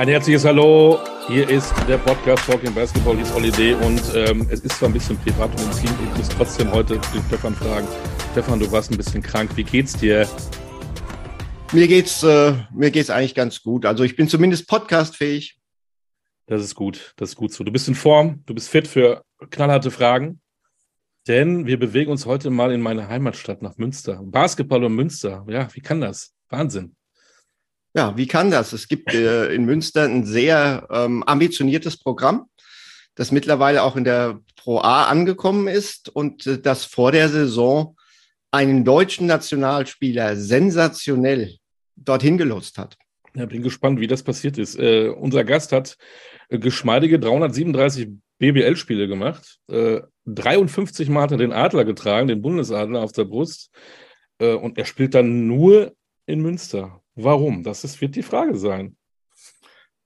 Ein herzliches Hallo. Hier ist der Podcast Talking Basketball. Hier ist Olli D. Und ähm, es ist zwar ein bisschen privat und intim. Ich muss trotzdem heute den Stefan fragen. Stefan, du warst ein bisschen krank. Wie geht's dir? Mir geht's, äh, mir geht's eigentlich ganz gut. Also ich bin zumindest podcastfähig. Das ist gut. Das ist gut so. Du bist in Form. Du bist fit für knallharte Fragen. Denn wir bewegen uns heute mal in meine Heimatstadt nach Münster. Basketball und Münster. Ja, wie kann das? Wahnsinn. Ja, wie kann das? Es gibt äh, in Münster ein sehr ähm, ambitioniertes Programm, das mittlerweile auch in der Pro A angekommen ist und äh, das vor der Saison einen deutschen Nationalspieler sensationell dorthin gelost hat. Ja, bin gespannt, wie das passiert ist. Äh, unser Gast hat äh, geschmeidige 337 BBL-Spiele gemacht. Äh, 53 Mal hat er den Adler getragen, den Bundesadler auf der Brust. Äh, und er spielt dann nur in Münster. Warum? Das ist, wird die Frage sein.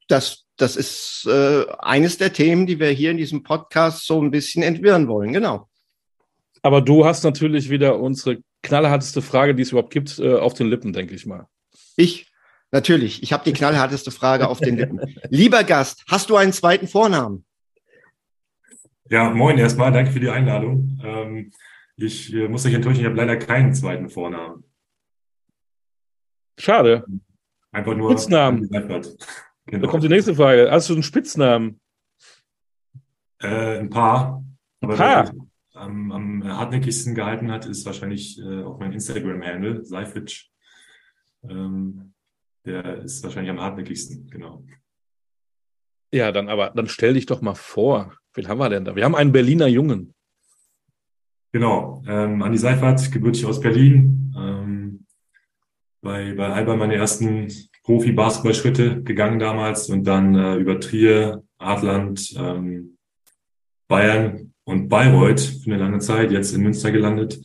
Das, das ist äh, eines der Themen, die wir hier in diesem Podcast so ein bisschen entwirren wollen, genau. Aber du hast natürlich wieder unsere knallharteste Frage, die es überhaupt gibt, äh, auf den Lippen, denke ich mal. Ich, natürlich. Ich habe die knallharteste Frage auf den Lippen. Lieber Gast, hast du einen zweiten Vornamen? Ja, moin erstmal. Danke für die Einladung. Ähm, ich äh, muss euch enttäuschen, ich habe leider keinen zweiten Vornamen. Schade. Einfach nur Spitznamen. Genau. Da kommt die nächste Frage. Hast du einen Spitznamen? Äh, ein paar. Ein paar? Am, am hartnäckigsten gehalten hat, ist wahrscheinlich äh, auch mein Instagram-Handle, Seifitsch. Ähm, der ist wahrscheinlich am hartnäckigsten, genau. Ja, dann aber, dann stell dich doch mal vor. Wen haben wir denn da? Wir haben einen Berliner Jungen. Genau, ähm, Andi Seifert, gebürtig aus Berlin. Bei, bei Alba meine ersten Profi-Basketball-Schritte gegangen damals und dann äh, über Trier, Adland, ähm, Bayern und Bayreuth für eine lange Zeit, jetzt in Münster gelandet.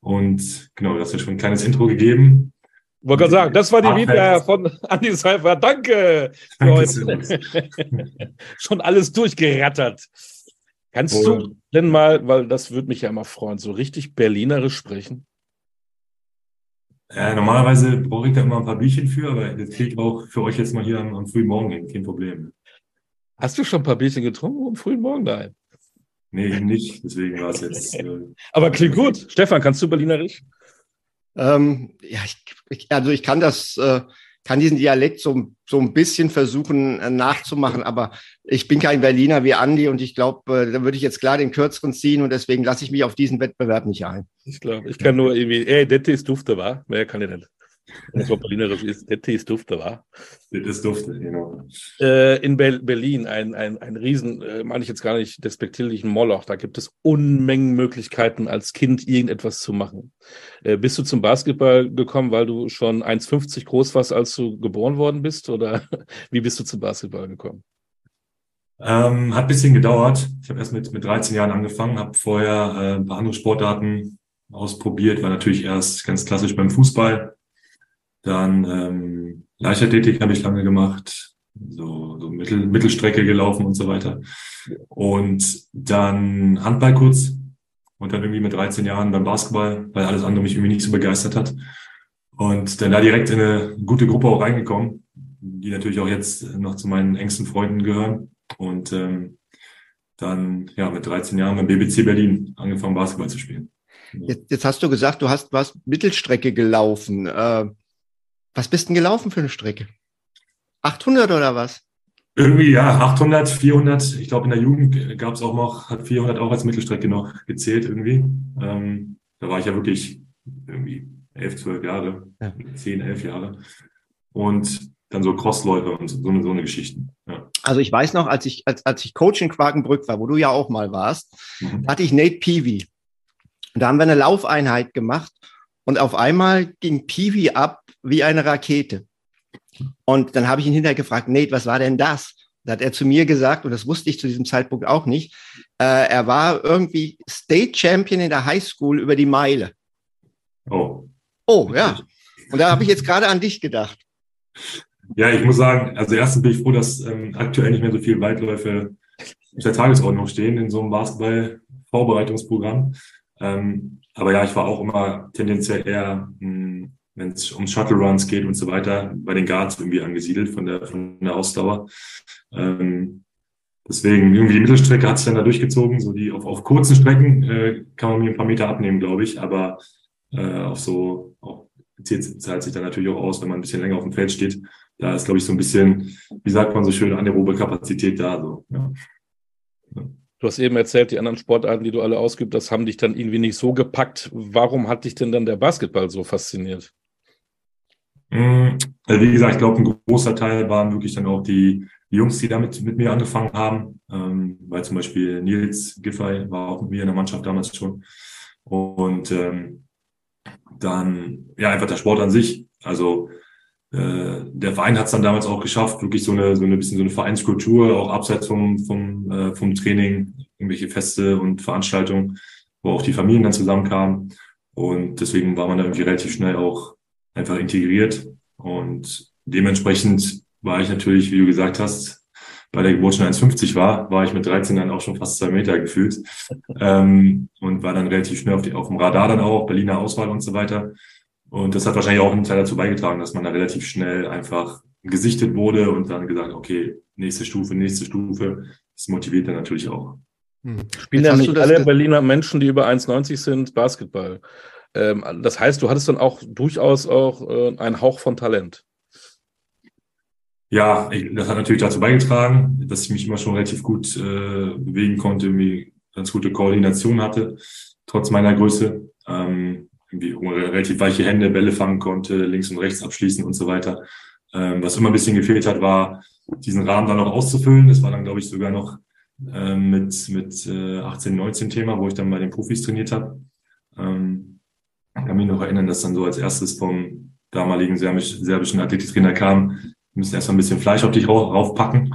Und genau, das hat schon ein kleines Intro gegeben. Ich wollte gerade sagen, das war die Vita von Andi Seifer. Danke. Danke schon alles durchgerattert. Kannst und, du denn mal, weil das würde mich ja immer freuen, so richtig berlinerisch sprechen? Ja, normalerweise brauche ich da immer ein paar Bierchen für, aber das kriege ich auch für euch jetzt mal hier am, am frühen Morgen hin, kein Problem. Hast du schon ein paar Bierchen getrunken am frühen Morgen? Nein. Nee, nicht. Deswegen war es jetzt. Äh, aber klingt gut. Stefan, kannst du Berlinerisch? Ähm, ja, ich, ich, also ich kann das, äh, kann diesen Dialekt so, so ein bisschen versuchen äh, nachzumachen, aber ich bin kein Berliner wie Andi und ich glaube, äh, da würde ich jetzt klar den kürzeren ziehen und deswegen lasse ich mich auf diesen Wettbewerb nicht ein. Ich glaube, ich kann nur irgendwie, ey, der ist dufte, wa? Mehr kann ich nicht. Das war Berlinerisch ist, der Tee ist dufte, wa? Das ist dufte, genau. Äh, in Be Berlin ein, ein, ein Riesen, äh, meine ich jetzt gar nicht despektierlichen Moloch, da gibt es Unmengen Möglichkeiten, als Kind irgendetwas zu machen. Äh, bist du zum Basketball gekommen, weil du schon 1,50 groß warst, als du geboren worden bist? Oder wie bist du zum Basketball gekommen? Ähm, hat ein bisschen gedauert. Ich habe erst mit, mit 13 Jahren angefangen, habe vorher äh, ein paar andere Sportarten ausprobiert, war natürlich erst ganz klassisch beim Fußball, dann ähm, Leichtathletik habe ich lange gemacht, so, so Mittel, Mittelstrecke gelaufen und so weiter. Und dann Handball kurz und dann irgendwie mit 13 Jahren beim Basketball, weil alles andere mich irgendwie nicht so begeistert hat. Und dann da direkt in eine gute Gruppe auch reingekommen, die natürlich auch jetzt noch zu meinen engsten Freunden gehören. Und ähm, dann ja mit 13 Jahren beim BBC Berlin angefangen, Basketball zu spielen. Jetzt, jetzt hast du gesagt, du hast was Mittelstrecke gelaufen. Äh, was bist denn gelaufen für eine Strecke? 800 oder was? Irgendwie, ja, 800, 400. Ich glaube, in der Jugend gab es auch noch, hat 400 auch als Mittelstrecke noch gezählt irgendwie. Ähm, da war ich ja wirklich irgendwie 11, 12 Jahre, ja. 10, 11 Jahre. Und dann so Crossläufe und so, so, eine, so eine Geschichten. Ja. Also ich weiß noch, als ich, als, als ich Coach in Quakenbrück war, wo du ja auch mal warst, mhm. hatte ich Nate Peavy. Und da haben wir eine Laufeinheit gemacht und auf einmal ging Peavy ab wie eine Rakete. Und dann habe ich ihn hinterher gefragt, Nate, was war denn das? Da hat er zu mir gesagt, und das wusste ich zu diesem Zeitpunkt auch nicht, äh, er war irgendwie State Champion in der High School über die Meile. Oh. Oh, ja. Und da habe ich jetzt gerade an dich gedacht. Ja, ich muss sagen, also erstens bin ich froh, dass ähm, aktuell nicht mehr so viele Weitläufe auf der Tagesordnung stehen in so einem Basketball-Vorbereitungsprogramm. Ähm, aber ja, ich war auch immer tendenziell eher ein wenn es um Shuttle Runs geht und so weiter, bei den Guards irgendwie angesiedelt von der, von der Ausdauer. Ähm, deswegen irgendwie die Mittelstrecke hat sich dann da durchgezogen. So die auf, auf kurzen Strecken äh, kann man mir ein paar Meter abnehmen, glaube ich, aber äh, auf so auch zahlt sich dann natürlich auch aus, wenn man ein bisschen länger auf dem Feld steht. Da ist, glaube ich, so ein bisschen, wie sagt man so schön, anaerobe Kapazität da. So, ja. Du hast eben erzählt, die anderen Sportarten, die du alle ausgeübt hast, haben dich dann irgendwie nicht so gepackt. Warum hat dich denn dann der Basketball so fasziniert? Mm, also wie gesagt, ich glaube, ein großer Teil waren wirklich dann auch die, die Jungs, die damit mit mir angefangen haben, ähm, weil zum Beispiel Nils Giffey war auch mit mir in der Mannschaft damals schon. Und ähm, dann ja einfach der Sport an sich. Also äh, der Verein hat es dann damals auch geschafft, wirklich so eine so eine bisschen so eine Vereinskultur, auch abseits vom vom äh, vom Training, irgendwelche Feste und Veranstaltungen, wo auch die Familien dann zusammenkamen. Und deswegen war man da irgendwie relativ schnell auch einfach integriert. Und dementsprechend war ich natürlich, wie du gesagt hast, bei der Geburt schon 1,50 war, war ich mit 13 dann auch schon fast zwei Meter gefühlt. ähm, und war dann relativ schnell auf, die, auf dem Radar dann auch, Berliner Auswahl und so weiter. Und das hat wahrscheinlich auch einen Teil dazu beigetragen, dass man da relativ schnell einfach gesichtet wurde und dann gesagt, okay, nächste Stufe, nächste Stufe. Das motiviert dann natürlich auch. Hm. Spielen ja nicht alle Berliner Menschen, die über 1,90 sind, Basketball. Ähm, das heißt, du hattest dann auch durchaus auch äh, einen Hauch von Talent. Ja, ich, das hat natürlich dazu beigetragen, dass ich mich immer schon relativ gut äh, bewegen konnte, irgendwie ganz gute Koordination hatte, trotz meiner Größe. Ähm, irgendwie relativ weiche Hände, Bälle fangen konnte, links und rechts abschließen und so weiter. Ähm, was immer ein bisschen gefehlt hat, war, diesen Rahmen dann noch auszufüllen. Das war dann, glaube ich, sogar noch ähm, mit, mit äh, 18, 19 Thema, wo ich dann bei den Profis trainiert habe. Ähm, kann mich noch erinnern, dass dann so als erstes vom damaligen serbisch, serbischen Athletiktrainer kam, wir müssen erstmal ein bisschen Fleisch auf dich raufpacken,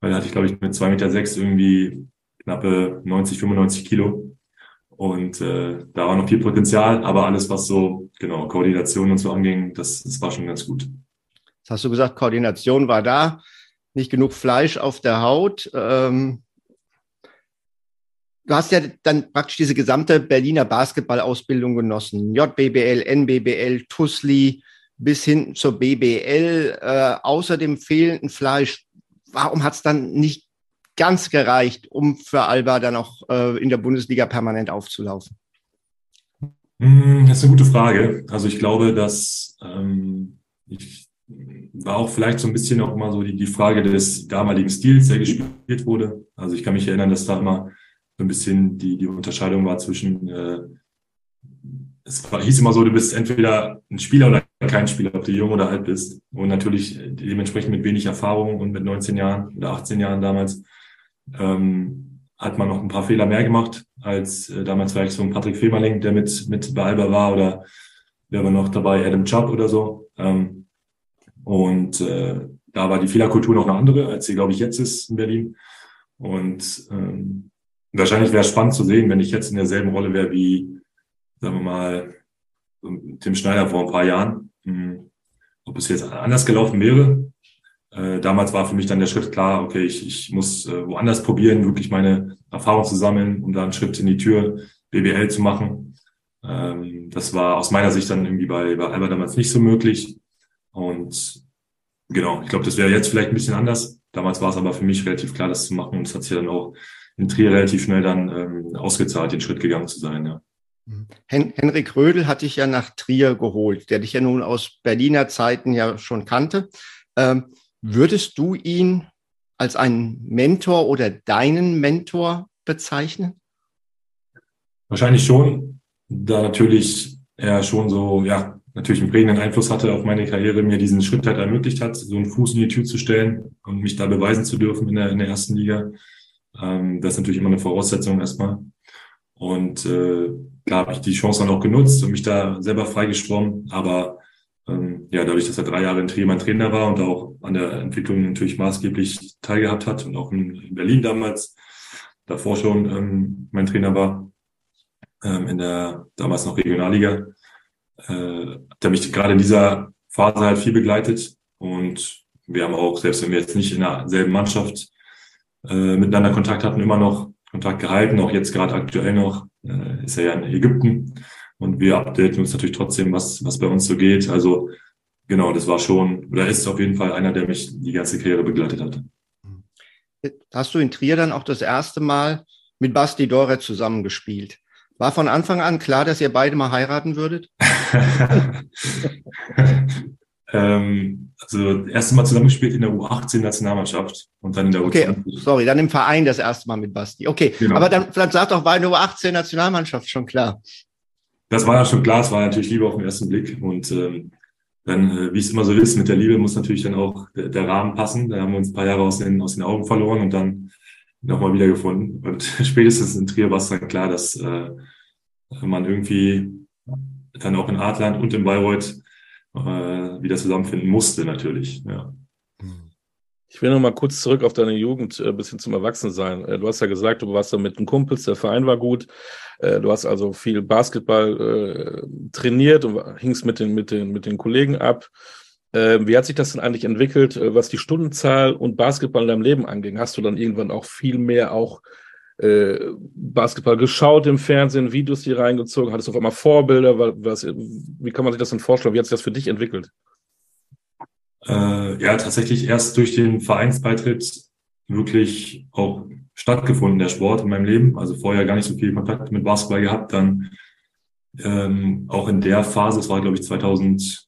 weil da hatte ich, glaube ich, mit zwei Meter sechs irgendwie knappe 90, 95 Kilo. Und äh, da war noch viel Potenzial, aber alles, was so, genau, Koordination und so anging, das, das war schon ganz gut. Jetzt hast du gesagt, Koordination war da, nicht genug Fleisch auf der Haut. Ähm, du hast ja dann praktisch diese gesamte Berliner Basketballausbildung genossen. JBBL, NBBL, TUSLI bis hin zur BBL. Äh, außer dem fehlenden Fleisch, warum hat es dann nicht ganz gereicht, um für Alba dann auch äh, in der Bundesliga permanent aufzulaufen? Hm, das ist eine gute Frage. Also ich glaube, dass ähm, ich war auch vielleicht so ein bisschen auch immer so die, die Frage des damaligen Stils, der gespielt wurde. Also ich kann mich erinnern, dass da immer so ein bisschen die, die Unterscheidung war zwischen, äh, es war, hieß immer so, du bist entweder ein Spieler oder kein Spieler, ob du jung oder alt bist. Und natürlich dementsprechend mit wenig Erfahrung und mit 19 Jahren oder 18 Jahren damals ähm, hat man noch ein paar Fehler mehr gemacht als äh, damals vielleicht so ein Patrick Femerling, der mit, mit bei Alba war oder wer war noch dabei, Adam Chubb oder so. Ähm, und äh, da war die Fehlerkultur noch eine andere, als sie, glaube ich, jetzt ist in Berlin. Und ähm, wahrscheinlich wäre es spannend zu sehen, wenn ich jetzt in derselben Rolle wäre wie, sagen wir mal, Tim Schneider vor ein paar Jahren. Hm, ob es jetzt anders gelaufen wäre. Äh, damals war für mich dann der Schritt klar, okay, ich, ich muss äh, woanders probieren, wirklich meine Erfahrung zu sammeln, um da einen Schritt in die Tür BBL zu machen. Ähm, das war aus meiner Sicht dann irgendwie bei, bei Alba damals nicht so möglich. Und genau, ich glaube, das wäre jetzt vielleicht ein bisschen anders. Damals war es aber für mich relativ klar, das zu machen. Und es hat sich dann auch in Trier relativ schnell dann ähm, ausgezahlt, den Schritt gegangen zu sein. Ja. Mhm. Hen Henrik Rödel hat dich ja nach Trier geholt, der dich ja nun aus Berliner Zeiten ja schon kannte. Ähm, würdest du ihn als einen Mentor oder deinen Mentor bezeichnen? Wahrscheinlich schon, da natürlich er schon so, ja, natürlich einen prägenden Einfluss hatte auf meine Karriere, mir diesen Schritt halt ermöglicht hat, so einen Fuß in die Tür zu stellen und mich da beweisen zu dürfen in der, in der ersten Liga. Ähm, das ist natürlich immer eine Voraussetzung erstmal. Und äh, klar habe ich die Chance dann auch genutzt und mich da selber freigeschwommen. Aber ähm, ja, dadurch, dass er drei Jahre in Trier mein Trainer war und auch an der Entwicklung natürlich maßgeblich teilgehabt hat und auch in Berlin damals davor schon ähm, mein Trainer war, ähm, in der damals noch Regionalliga, äh, hat er mich gerade in dieser Phase halt viel begleitet. Und wir haben auch, selbst wenn wir jetzt nicht in derselben Mannschaft äh, miteinander Kontakt hatten, immer noch Kontakt gehalten, auch jetzt gerade aktuell noch, äh, ist er ja in Ägypten Und wir updaten uns natürlich trotzdem, was, was bei uns so geht. Also genau, das war schon, oder ist auf jeden Fall einer, der mich die ganze Karriere begleitet hat. Hast du in Trier dann auch das erste Mal mit Basti Dore zusammengespielt? War von Anfang an klar, dass ihr beide mal heiraten würdet? ähm, also erste Mal zusammengespielt in der U18-Nationalmannschaft und dann in der U20. Okay, sorry, dann im Verein das erste Mal mit Basti. Okay, genau. aber dann vielleicht sagt doch, war in der U18-Nationalmannschaft schon klar. Das war ja schon klar, es war natürlich Liebe auf den ersten Blick und ähm, dann, äh, wie es immer so ist, mit der Liebe muss natürlich dann auch der, der, Rahmen passen. Da haben wir uns ein paar Jahre aus den, aus den Augen verloren und dann nochmal wiedergefunden. Und spätestens in Trier war es dann klar, dass äh, man irgendwie dann auch in Adland und in Bayreuth äh, wieder zusammenfinden musste, natürlich. Ja. Ich will noch mal kurz zurück auf deine Jugend äh, bis hin zum Erwachsensein. Äh, du hast ja gesagt, du warst da mit den Kumpels, der Verein war gut. Äh, du hast also viel Basketball äh, trainiert und hingst mit den, mit, den, mit den Kollegen ab. Äh, wie hat sich das denn eigentlich entwickelt, äh, was die Stundenzahl und Basketball in deinem Leben anging? Hast du dann irgendwann auch viel mehr auch äh, Basketball geschaut im Fernsehen, Videos hier reingezogen? Hattest du auf einmal Vorbilder? Was, wie kann man sich das denn vorstellen? Wie hat sich das für dich entwickelt? Äh, ja, tatsächlich erst durch den Vereinsbeitritt wirklich auch stattgefunden, der Sport in meinem Leben. Also vorher gar nicht so viel Kontakt mit Basketball gehabt. Dann ähm, auch in der Phase, es war glaube ich 2002,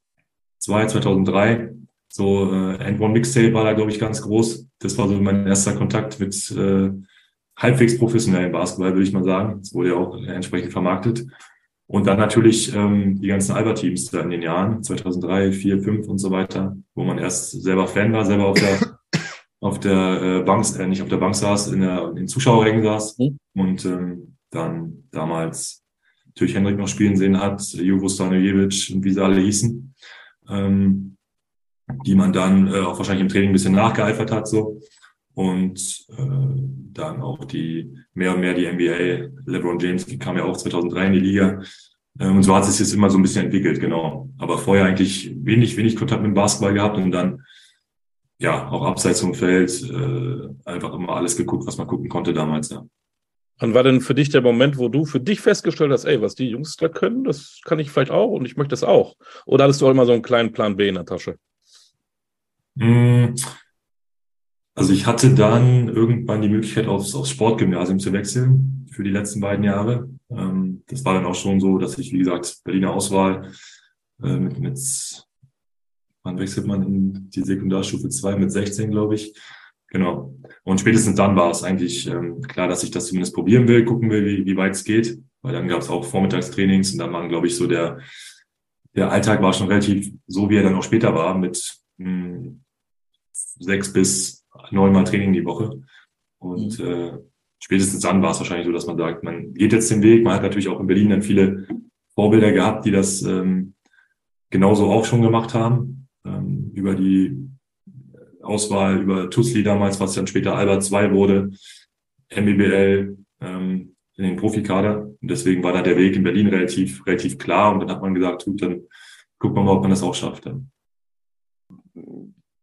2003, so äh, End One Mixtape war da glaube ich ganz groß. Das war so mein erster Kontakt mit äh, halbwegs professionellen Basketball, würde ich mal sagen. Es wurde ja auch entsprechend vermarktet. Und dann natürlich ähm, die ganzen Alba-Teams da in den Jahren, 2003, 4, 5 und so weiter, wo man erst selber Fan war, selber auf der, auf der äh, Bank, äh, nicht auf der Bank saß, in, der, in den Zuschauerrängen saß mhm. und ähm, dann damals natürlich Hendrik noch spielen sehen hat, Jovo Stanojevic und wie sie alle hießen, ähm, die man dann äh, auch wahrscheinlich im Training ein bisschen nachgeeifert hat so und äh, dann auch die mehr und mehr die NBA. LeBron James kam ja auch 2003 in die Liga. Äh, und so hat es sich jetzt immer so ein bisschen entwickelt, genau. Aber vorher eigentlich wenig, wenig Kontakt mit dem Basketball gehabt und dann ja auch abseits vom Feld äh, einfach immer alles geguckt, was man gucken konnte damals, ja. Wann war denn für dich der Moment, wo du für dich festgestellt hast, ey, was die Jungs da können, das kann ich vielleicht auch und ich möchte das auch? Oder hattest du auch immer so einen kleinen Plan B in der Tasche? Mm, also ich hatte dann irgendwann die Möglichkeit, aufs, aufs Sportgymnasium zu wechseln für die letzten beiden Jahre. Ähm, das war dann auch schon so, dass ich, wie gesagt, Berliner Auswahl äh, mit, mit wann wechselt man in die Sekundarstufe 2 mit 16, glaube ich. Genau. Und spätestens dann war es eigentlich ähm, klar, dass ich das zumindest probieren will, gucken will, wie, wie weit es geht. Weil dann gab es auch Vormittagstrainings und dann waren, glaube ich, so der, der Alltag war schon relativ so, wie er dann auch später war, mit mh, hm, sechs bis neunmal Training die Woche. Und mhm. äh, spätestens dann war es wahrscheinlich so, dass man sagt, man geht jetzt den Weg. Man hat natürlich auch in Berlin dann viele Vorbilder gehabt, die das ähm, genauso auch schon gemacht haben. Ähm, über die Auswahl, über Tusli damals, was dann später Albert 2 wurde, MBBL ähm, in den Profikader. Und deswegen war da der Weg in Berlin relativ, relativ klar. Und dann hat man gesagt, gut, dann gucken wir mal, ob man das auch schafft. Dann.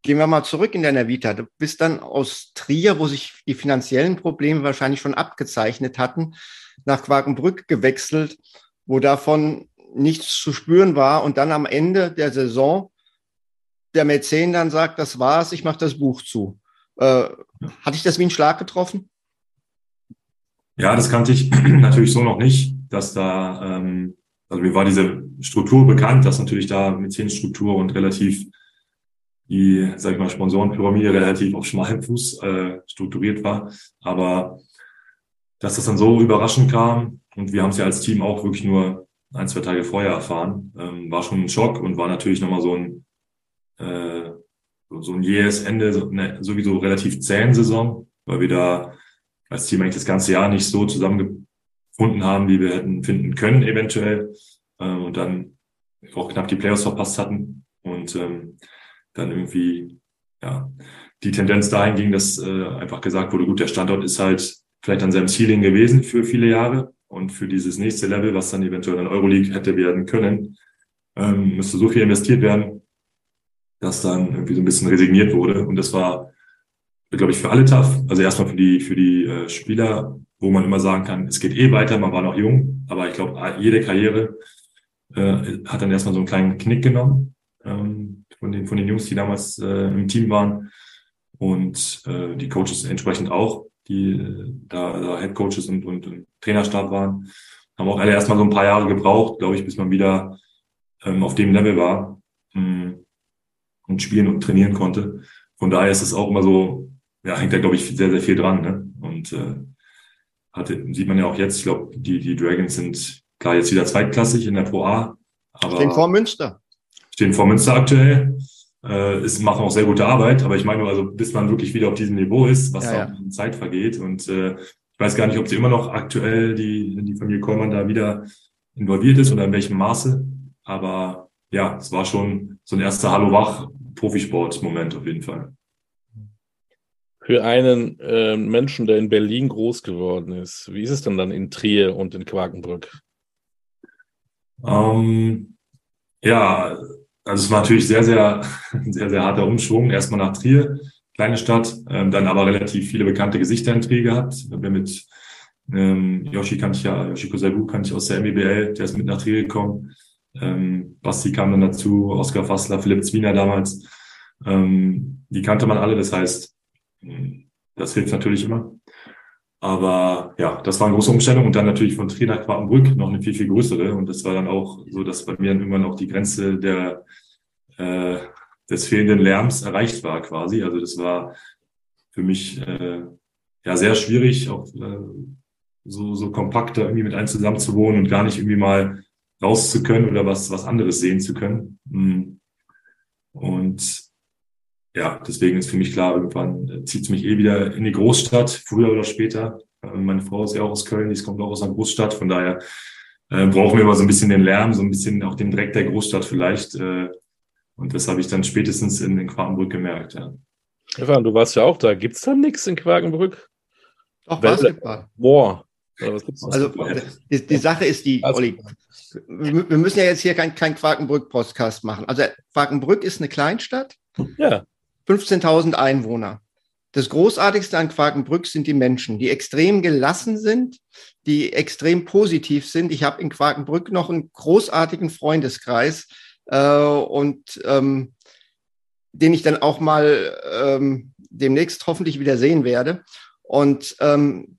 Gehen wir mal zurück in deiner Vita. Du bist dann aus Trier, wo sich die finanziellen Probleme wahrscheinlich schon abgezeichnet hatten, nach Quakenbrück gewechselt, wo davon nichts zu spüren war und dann am Ende der Saison der Mäzen dann sagt, das war's, ich mache das Buch zu. Äh, hatte ich das wie ein Schlag getroffen? Ja, das kannte ich natürlich so noch nicht, dass da, ähm, also mir war diese Struktur bekannt, dass natürlich da Mäzenstruktur und relativ die, sag ich mal, Sponsorenpyramide relativ auf schmalem Fuß äh, strukturiert war. Aber dass das dann so überraschend kam und wir haben es ja als Team auch wirklich nur ein, zwei Tage vorher erfahren, ähm, war schon ein Schock und war natürlich nochmal so ein äh, so ein jähes Ende, so eine sowieso relativ zähen Saison, weil wir da als Team eigentlich das ganze Jahr nicht so zusammengefunden haben, wie wir hätten finden können eventuell ähm, und dann auch knapp die Playoffs verpasst hatten und ähm, dann irgendwie ja die Tendenz dahin ging, dass äh, einfach gesagt wurde, gut, der Standort ist halt vielleicht an seinem Ceiling gewesen für viele Jahre und für dieses nächste Level, was dann eventuell in Euroleague hätte werden können, ähm, müsste so viel investiert werden, dass dann irgendwie so ein bisschen resigniert wurde. Und das war glaube ich, für alle tough. Also erstmal für die, für die äh, Spieler, wo man immer sagen kann, es geht eh weiter, man war noch jung, aber ich glaube, jede Karriere äh, hat dann erstmal so einen kleinen Knick genommen. Ähm, von, den, von den Jungs, die damals äh, im Team waren und äh, die Coaches entsprechend auch, die äh, da, Head Coaches und, und, und Trainerstab waren, haben auch alle erstmal so ein paar Jahre gebraucht, glaube ich, bis man wieder ähm, auf dem Level war mh, hm, und spielen und trainieren konnte. Von daher ist es auch immer so, ja, hängt da, glaube ich, sehr, sehr viel dran. Ne? Und äh, hatte, sieht man ja auch jetzt, ich glaube, die, die Dragons sind klar jetzt wieder zweitklassig in der Pro A. Aber stehen vor Münster. Stehen vor Münster aktuell. Äh, ist, machen auch sehr gute Arbeit, aber ich meine nur, also bis man wirklich wieder auf diesem Niveau ist, was ja, da ja. Zeit vergeht. Und äh, ich weiß gar nicht, ob sie immer noch aktuell die, die Familie Kollmann da wieder involviert ist oder in welchem Maße. Aber ja, es war schon so ein erster Hallo-Wach-Profisport-Moment auf jeden Fall für einen äh, Menschen, der in Berlin groß geworden ist, wie ist es denn dann in Trier und in Quakenbrück? Ähm, ja, also es war natürlich sehr, sehr, sehr, sehr harter Umschwung. Erstmal nach Trier, kleine Stadt, ähm, dann aber relativ viele bekannte Gesichter in Trier gehabt. Wir mit ähm, Yoshi kannte ich ja, Yoshiko Saibu kannte ich aus der MBL, der ist mit nach Trier gekommen. Ähm, Basti kam dann dazu, Oskar Fassler, Philipp Zwiener damals. Ähm, die kannte man alle, das heißt, das hilft natürlich immer. Aber ja, das war eine große Umstellung und dann natürlich von Trier nach Quakenbrück noch eine viel, viel größere. Und das war dann auch so, dass bei mir dann irgendwann auch die Grenze der, äh, des fehlenden Lärms erreicht war quasi. Also das war für mich äh, ja sehr schwierig, auch äh, so, so kompakt da irgendwie mit einem zusammen zu wohnen und gar nicht irgendwie mal raus zu können oder was, was anderes sehen zu können. Hm. Und ja, deswegen ist für mich klar, irgendwann äh, zieht es mich eh wieder in die Großstadt, früher oder später. Ähm, meine Frau ist ja auch aus Köln, die kommt auch aus einer Großstadt, von daher äh, brauchen wir immer so ein bisschen den Lärm, so ein bisschen auch den Dreck der Großstadt vielleicht. Äh, und das habe ich dann spätestens in, in Quakenbrück gemerkt, ja. Stefan, du warst ja auch da. Gibt's da nichts in Quakenbrück? Doch, Basketball. Boah. Also die, die, Sache ist die, Olli, wir müssen ja jetzt hier kein, kein Quakenbrück-Podcast machen. Also Quakenbrück ist eine Kleinstadt. Ja. 15.000 Einwohner. Das Großartigste an Quakenbrück sind die Menschen, die extrem gelassen sind, die extrem positiv sind. Ich habe in Quakenbrück noch einen großartigen Freundeskreis äh, und ähm, den ich dann auch mal ähm, demnächst hoffentlich wieder sehen werde. Und ähm,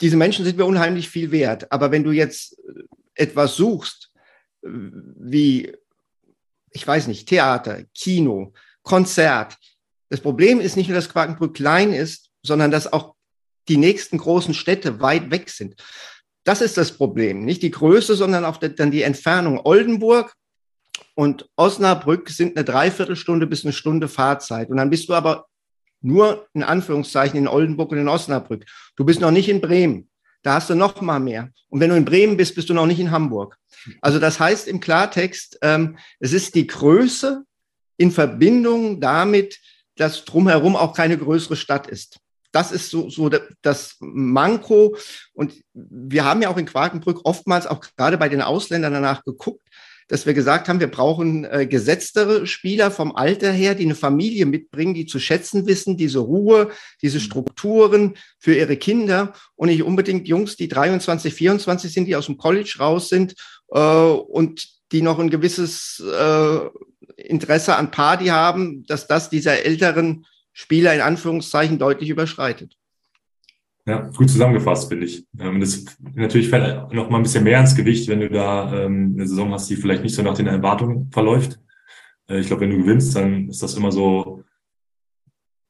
diese Menschen sind mir unheimlich viel wert. Aber wenn du jetzt etwas suchst, wie, ich weiß nicht, Theater, Kino, Konzert. Das Problem ist nicht nur, dass Quakenbrück klein ist, sondern dass auch die nächsten großen Städte weit weg sind. Das ist das Problem. Nicht die Größe, sondern auch dann die Entfernung. Oldenburg und Osnabrück sind eine Dreiviertelstunde bis eine Stunde Fahrzeit. Und dann bist du aber nur in Anführungszeichen in Oldenburg und in Osnabrück. Du bist noch nicht in Bremen. Da hast du noch mal mehr. Und wenn du in Bremen bist, bist du noch nicht in Hamburg. Also das heißt im Klartext, ähm, es ist die Größe in Verbindung damit, dass drumherum auch keine größere Stadt ist. Das ist so, so das Manko. Und wir haben ja auch in Quakenbrück oftmals auch gerade bei den Ausländern danach geguckt, dass wir gesagt haben, wir brauchen äh, gesetztere Spieler vom Alter her, die eine Familie mitbringen, die zu schätzen wissen, diese Ruhe, diese Strukturen für ihre Kinder und nicht unbedingt Jungs, die 23, 24 sind, die aus dem College raus sind äh, und die noch ein gewisses äh, Interesse an Party haben, dass das dieser älteren Spieler in Anführungszeichen deutlich überschreitet. Ja, gut zusammengefasst, finde ich. Ähm, das natürlich fällt noch mal ein bisschen mehr ins Gewicht, wenn du da ähm, eine Saison hast, die vielleicht nicht so nach den Erwartungen verläuft. Äh, ich glaube, wenn du gewinnst, dann ist das immer so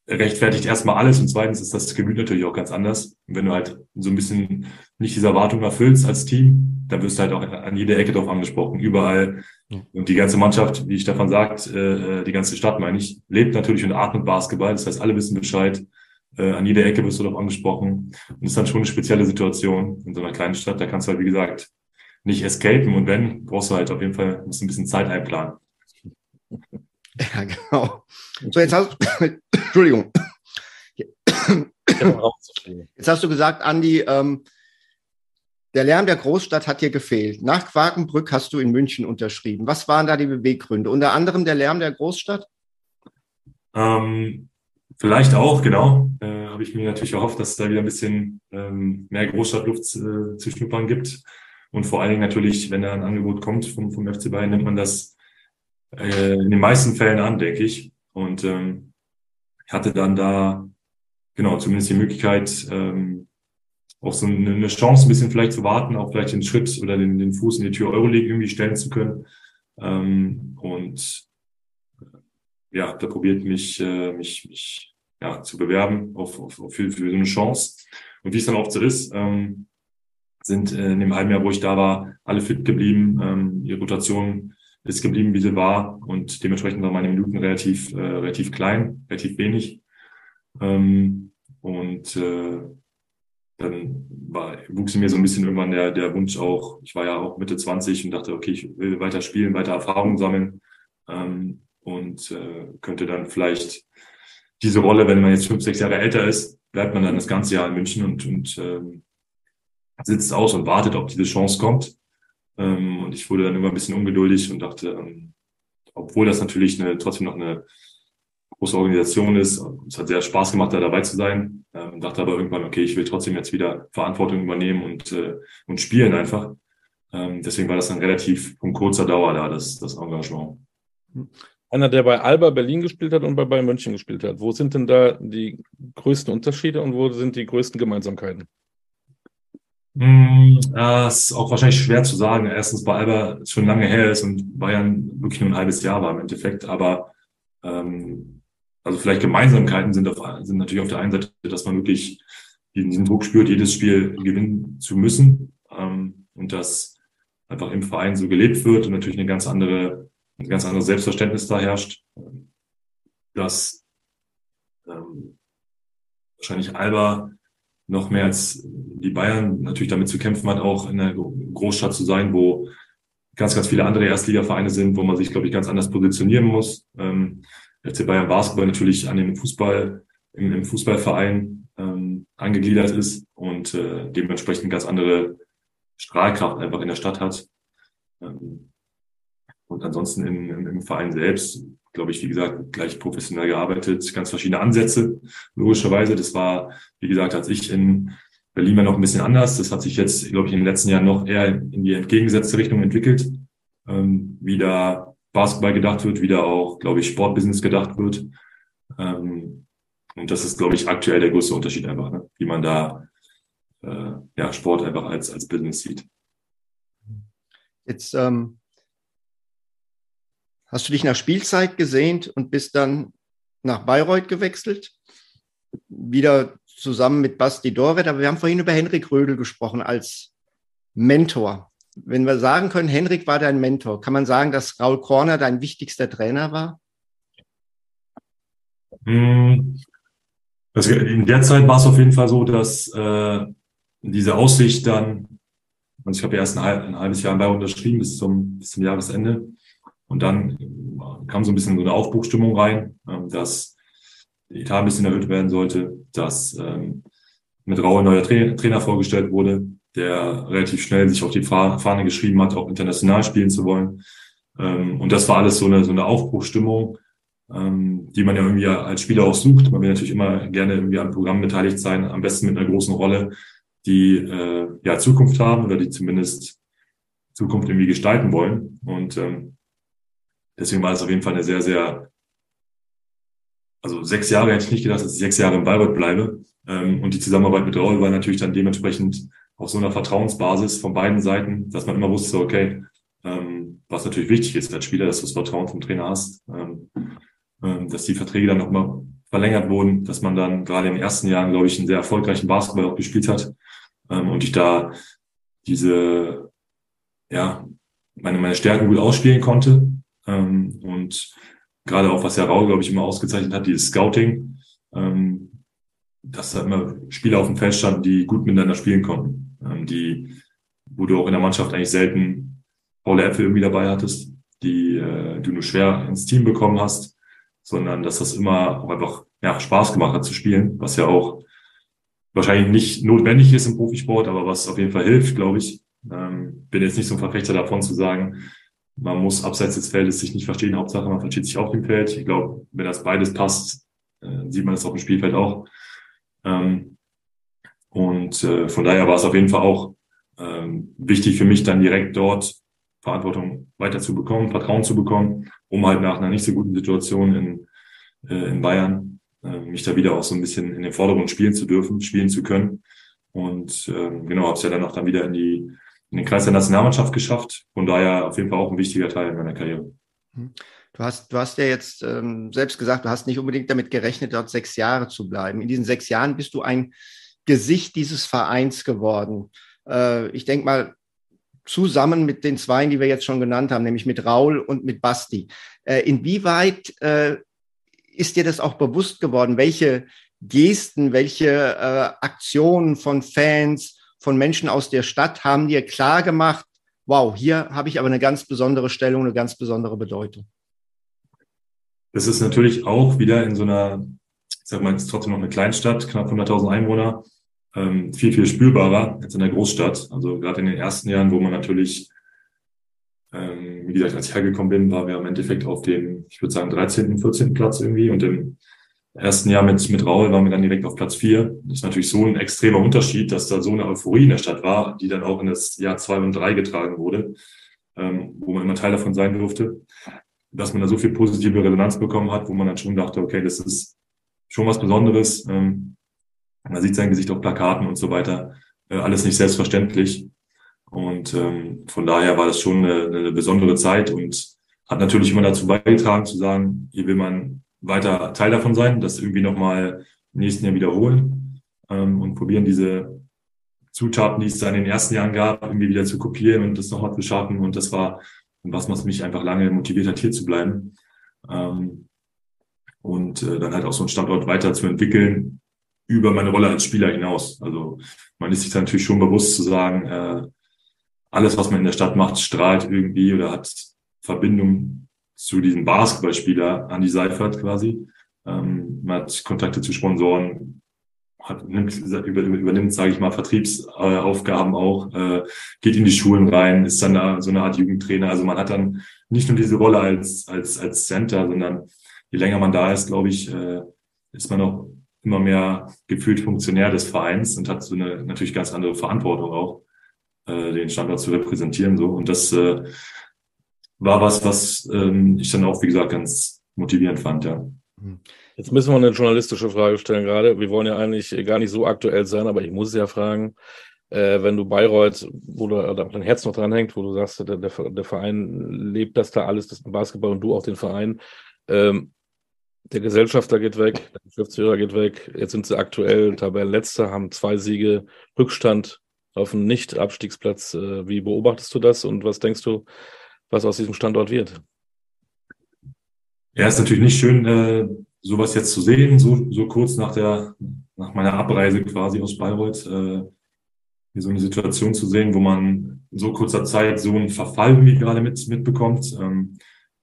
rechtfertigt erstmal alles und zweitens ist das Gemüt natürlich auch ganz anders. Und wenn du halt so ein bisschen nicht diese Erwartung erfüllst als Team, dann wirst du halt auch an jeder Ecke drauf angesprochen, überall. Ja. Und die ganze Mannschaft, wie Stefan sagt, äh, die ganze Stadt, meine ich, lebt natürlich und atmet Basketball. Das heißt, alle wissen Bescheid. Äh, an jeder Ecke wirst du darauf angesprochen. Und das ist dann schon eine spezielle Situation in so einer kleinen Stadt. Da kannst du halt, wie gesagt, nicht escapen. Und wenn, brauchst du halt auf jeden Fall musst ein bisschen Zeit einplanen. Ja, genau. So, jetzt hast du, Entschuldigung. Jetzt hast du gesagt, Andi, ähm, der Lärm der Großstadt hat dir gefehlt. Nach Quakenbrück hast du in München unterschrieben. Was waren da die Beweggründe? Unter anderem der Lärm der Großstadt? Ähm, vielleicht auch, genau. Äh, habe ich mir natürlich erhofft, dass es da wieder ein bisschen ähm, mehr Großstadtluft äh, zu schnuppern gibt. Und vor allen Dingen natürlich, wenn da ein Angebot kommt vom, vom FC Bayern, nimmt man das äh, in den meisten Fällen an, denke ich. Und ähm, hatte dann da genau zumindest die Möglichkeit, ähm, auch so eine, Chance ein bisschen vielleicht zu warten, auch vielleicht den Schritt oder den, den Fuß in die Tür Euroleague irgendwie stellen zu können. Ähm, und ja, da probiert mich, äh, mich, mich ja, zu bewerben auf, auf, auf für, für so eine Chance. Und wie es dann oft so ist, ähm, sind äh, in dem halben Jahr, wo ich da war, alle fit geblieben. Ähm, die Rotation ist geblieben, wie sie war. Und dementsprechend waren meine Minuten relativ, äh, relativ klein, relativ wenig. Ähm, und äh, dann war, wuchs mir so ein bisschen irgendwann der, der Wunsch auch, ich war ja auch Mitte 20 und dachte, okay, ich will weiter spielen, weiter Erfahrungen sammeln ähm, und äh, könnte dann vielleicht diese Rolle, wenn man jetzt fünf, sechs Jahre älter ist, bleibt man dann das ganze Jahr in München und, und ähm, sitzt aus und wartet, ob diese Chance kommt. Ähm, und ich wurde dann immer ein bisschen ungeduldig und dachte, ähm, obwohl das natürlich eine, trotzdem noch eine große Organisation ist, es hat sehr Spaß gemacht, da dabei zu sein, ähm, dachte aber irgendwann, okay, ich will trotzdem jetzt wieder Verantwortung übernehmen und, äh, und spielen einfach. Ähm, deswegen war das dann relativ von kurzer Dauer da, das, das Engagement. Einer, der bei Alba Berlin gespielt hat und bei Bayern München gespielt hat. Wo sind denn da die größten Unterschiede und wo sind die größten Gemeinsamkeiten? Mm, das ist auch wahrscheinlich schwer zu sagen. Erstens, bei Alba schon lange her ist und Bayern wirklich nur ein halbes Jahr war im Endeffekt. Aber ähm, also vielleicht Gemeinsamkeiten sind, auf, sind natürlich auf der einen Seite, dass man wirklich diesen Druck spürt, jedes Spiel gewinnen zu müssen ähm, und dass einfach im Verein so gelebt wird und natürlich eine ganz andere, ein ganz anderes Selbstverständnis da herrscht, dass ähm, wahrscheinlich Alba noch mehr als die Bayern natürlich damit zu kämpfen hat, auch in einer Großstadt zu sein, wo ganz, ganz viele andere Erstligavereine sind, wo man sich, glaube ich, ganz anders positionieren muss. Ähm, FC Bayern Basketball natürlich an den Fußball, im, im Fußballverein ähm, angegliedert ist und äh, dementsprechend ganz andere Strahlkraft einfach in der Stadt hat. Ähm, und ansonsten im, im, im Verein selbst glaube ich, wie gesagt, gleich professionell gearbeitet, ganz verschiedene Ansätze. Logischerweise, das war, wie gesagt, als ich in Berlin war noch ein bisschen anders. Das hat sich jetzt, glaube ich, in den letzten Jahren noch eher in die entgegengesetzte Richtung entwickelt. Ähm, wie da Basketball gedacht wird, wie da auch, glaube ich, Sportbusiness gedacht wird. Ähm, und das ist, glaube ich, aktuell der größte Unterschied einfach, ne? wie man da äh, ja, Sport einfach als, als Business sieht. Jetzt ähm, Hast du dich nach Spielzeit gesehnt und bist dann nach Bayreuth gewechselt? Wieder zusammen mit Basti Dorwet. Aber wir haben vorhin über Henrik Rödel gesprochen als Mentor. Wenn wir sagen können, Henrik war dein Mentor, kann man sagen, dass Raul Korner dein wichtigster Trainer war? Hm. Also in der Zeit war es auf jeden Fall so, dass äh, diese Aussicht dann, also ich habe ja erst ein, halb, ein halbes Jahr in Bayreuth unterschrieben bis zum, bis zum Jahresende. Und dann kam so ein bisschen so eine Aufbruchstimmung rein, ähm, dass der Etat ein bisschen erhöht werden sollte, dass ähm, mit Raue neuer Trainer vorgestellt wurde, der relativ schnell sich auf die Fahne geschrieben hat, auch international spielen zu wollen. Ähm, und das war alles so eine, so eine Aufbruchstimmung, die man ja irgendwie als Spieler auch sucht. Man will natürlich immer gerne irgendwie am Programm beteiligt sein, am besten mit einer großen Rolle, die äh, ja Zukunft haben oder die zumindest Zukunft irgendwie gestalten wollen. Und Deswegen war es auf jeden Fall eine sehr, sehr, also sechs Jahre hätte ich nicht gedacht, dass ich sechs Jahre in Bayreuth bleibe. Ähm, und die Zusammenarbeit mit Raul war natürlich dann dementsprechend auf so einer Vertrauensbasis von beiden Seiten, dass man immer wusste, okay, ähm, was natürlich wichtig ist als Spieler, dass du das Vertrauen vom Trainer hast, ähm, dass die Verträge dann nochmal verlängert wurden, dass man dann gerade in den ersten Jahren, glaube ich, einen sehr erfolgreichen Basketball auch gespielt hat und ich da diese, ja, meine, meine Stärken gut ausspielen konnte ähm, und gerade auch, was ja Raul, glaube ich, immer ausgezeichnet hat, dieses Scouting, ähm, dass da immer Spieler auf dem Feld standen, die gut miteinander spielen konnten, ähm, die, wo du auch in der Mannschaft eigentlich selten faule Äpfel irgendwie dabei hattest, die äh, du nur schwer ins Team bekommen hast, sondern dass das immer auch einfach ja, Spaß gemacht hat zu spielen, was ja auch wahrscheinlich nicht notwendig ist im Profisport, aber was auf jeden Fall hilft, glaube ich. Ähm, bin jetzt nicht so ein Verfechter davon zu sagen, man muss abseits des Feldes sich nicht verstehen. Hauptsache, man versteht sich auf dem Feld. Ich glaube, wenn das beides passt, äh, sieht man das auf dem Spielfeld auch. Ähm, und äh, von daher war es auf jeden Fall auch ähm, wichtig für mich, dann direkt dort Verantwortung weiter zu bekommen, Vertrauen zu bekommen, um halt nach einer nicht so guten Situation in, äh, in Bayern äh, mich da wieder auch so ein bisschen in den Vordergrund spielen zu dürfen, spielen zu können. Und ähm, genau, habe es ja dann auch dann wieder in die in den Kreis der Nationalmannschaft geschafft. Von daher auf jeden Fall auch ein wichtiger Teil in meiner Karriere. Mhm. Du hast, du hast ja jetzt ähm, selbst gesagt, du hast nicht unbedingt damit gerechnet, dort sechs Jahre zu bleiben. In diesen sechs Jahren bist du ein Gesicht dieses Vereins geworden. Äh, ich denke mal, zusammen mit den zwei, die wir jetzt schon genannt haben, nämlich mit Raul und mit Basti. Äh, inwieweit äh, ist dir das auch bewusst geworden, welche Gesten, welche äh, Aktionen von Fans, von Menschen aus der Stadt haben dir klar gemacht, wow, hier habe ich aber eine ganz besondere Stellung, eine ganz besondere Bedeutung? Das ist natürlich auch wieder in so einer, ich sag mal, jetzt trotzdem noch eine Kleinstadt, knapp 100.000 Einwohner, ähm, viel, viel spürbarer als in der Großstadt. Also gerade in den ersten Jahren, wo man natürlich, ähm, wie gesagt, als ich hergekommen bin, waren wir im Endeffekt auf dem, ich würde sagen, 13., 14. Platz irgendwie und im ersten Jahr mit, mit Raul waren wir dann direkt auf Platz 4. Das ist natürlich so ein extremer Unterschied, dass da so eine Euphorie in der Stadt war, die dann auch in das Jahr zwei und drei getragen wurde, ähm, wo man immer Teil davon sein durfte dass man da so viel positive Resonanz bekommen hat, wo man dann schon dachte, okay, das ist schon was Besonderes. Ähm, man sieht sein Gesicht auf Plakaten und so weiter. Äh, alles nicht selbstverständlich. Und ähm, von daher war das schon eine, eine besondere Zeit und hat natürlich immer dazu beigetragen zu sagen, hier will man weiter Teil davon sein, das irgendwie nochmal im nächsten Jahr wiederholen ähm, und probieren diese Zutaten, die es da in den ersten Jahren gab, irgendwie wieder zu kopieren und das nochmal zu schaffen. Und das war was, was mich einfach lange motiviert hat, hier zu bleiben. Ähm, und äh, dann halt auch so einen Standort weiterzuentwickeln über meine Rolle als Spieler hinaus. Also man ist sich da natürlich schon bewusst zu sagen, äh, alles, was man in der Stadt macht, strahlt irgendwie oder hat Verbindung zu diesem Basketballspieler Andy Seifert quasi. Ähm, man hat Kontakte zu Sponsoren, hat, nimmt, über, übernimmt, sage ich mal, Vertriebsaufgaben auch, äh, geht in die Schulen rein, ist dann da so eine Art Jugendtrainer. Also man hat dann nicht nur diese Rolle als, als, als Center, sondern je länger man da ist, glaube ich, äh, ist man auch immer mehr gefühlt Funktionär des Vereins und hat so eine natürlich ganz andere Verantwortung auch, äh, den Standort zu repräsentieren. So. Und das äh, war was, was ähm, ich dann auch, wie gesagt, ganz motivierend fand, ja. Mhm. Jetzt müssen wir eine journalistische Frage stellen gerade. Wir wollen ja eigentlich gar nicht so aktuell sein, aber ich muss es ja fragen, äh, wenn du Bayreuth, wo du dein Herz noch dran hängt, wo du sagst, der, der, der Verein lebt das da alles, das Basketball und du auch den Verein. Ähm, der Gesellschafter geht weg, der Geschäftsführer geht weg. Jetzt sind sie aktuell Tabellenletzter, haben zwei Siege Rückstand auf einen Nicht-Abstiegsplatz. Äh, wie beobachtest du das und was denkst du, was aus diesem Standort wird? Ja, ist natürlich nicht schön, äh, sowas jetzt zu sehen, so, so kurz nach der, nach meiner Abreise quasi aus Bayreuth, äh, so eine Situation zu sehen, wo man in so kurzer Zeit so einen Verfall wie gerade mit, mitbekommt, ähm,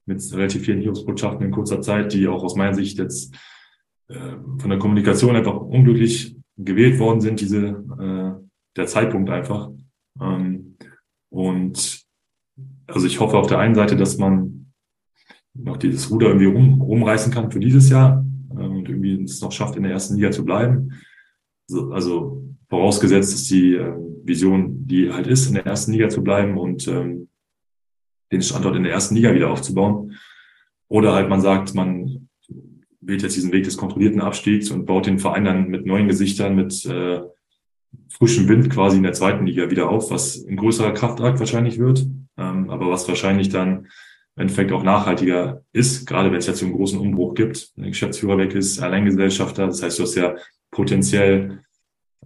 mit relativ vielen Hilfsbotschaften in kurzer Zeit, die auch aus meiner Sicht jetzt äh, von der Kommunikation einfach unglücklich gewählt worden sind, diese, äh, der Zeitpunkt einfach. Ähm, und also ich hoffe auf der einen Seite, dass man noch dieses Ruder irgendwie rum, rumreißen kann für dieses Jahr äh, und irgendwie es noch schafft, in der ersten Liga zu bleiben. Also, vorausgesetzt ist die äh, Vision, die halt ist, in der ersten Liga zu bleiben und ähm, den Standort in der ersten Liga wieder aufzubauen. Oder halt man sagt, man wählt jetzt diesen Weg des kontrollierten Abstiegs und baut den Verein dann mit neuen Gesichtern, mit äh, frischem Wind quasi in der zweiten Liga wieder auf, was ein größerer Kraftakt wahrscheinlich wird, ähm, aber was wahrscheinlich dann im Endeffekt auch nachhaltiger ist, gerade wenn es jetzt so einen großen Umbruch gibt, wenn der Geschäftsführer weg ist, Alleingesellschafter, das heißt, du hast ja potenziell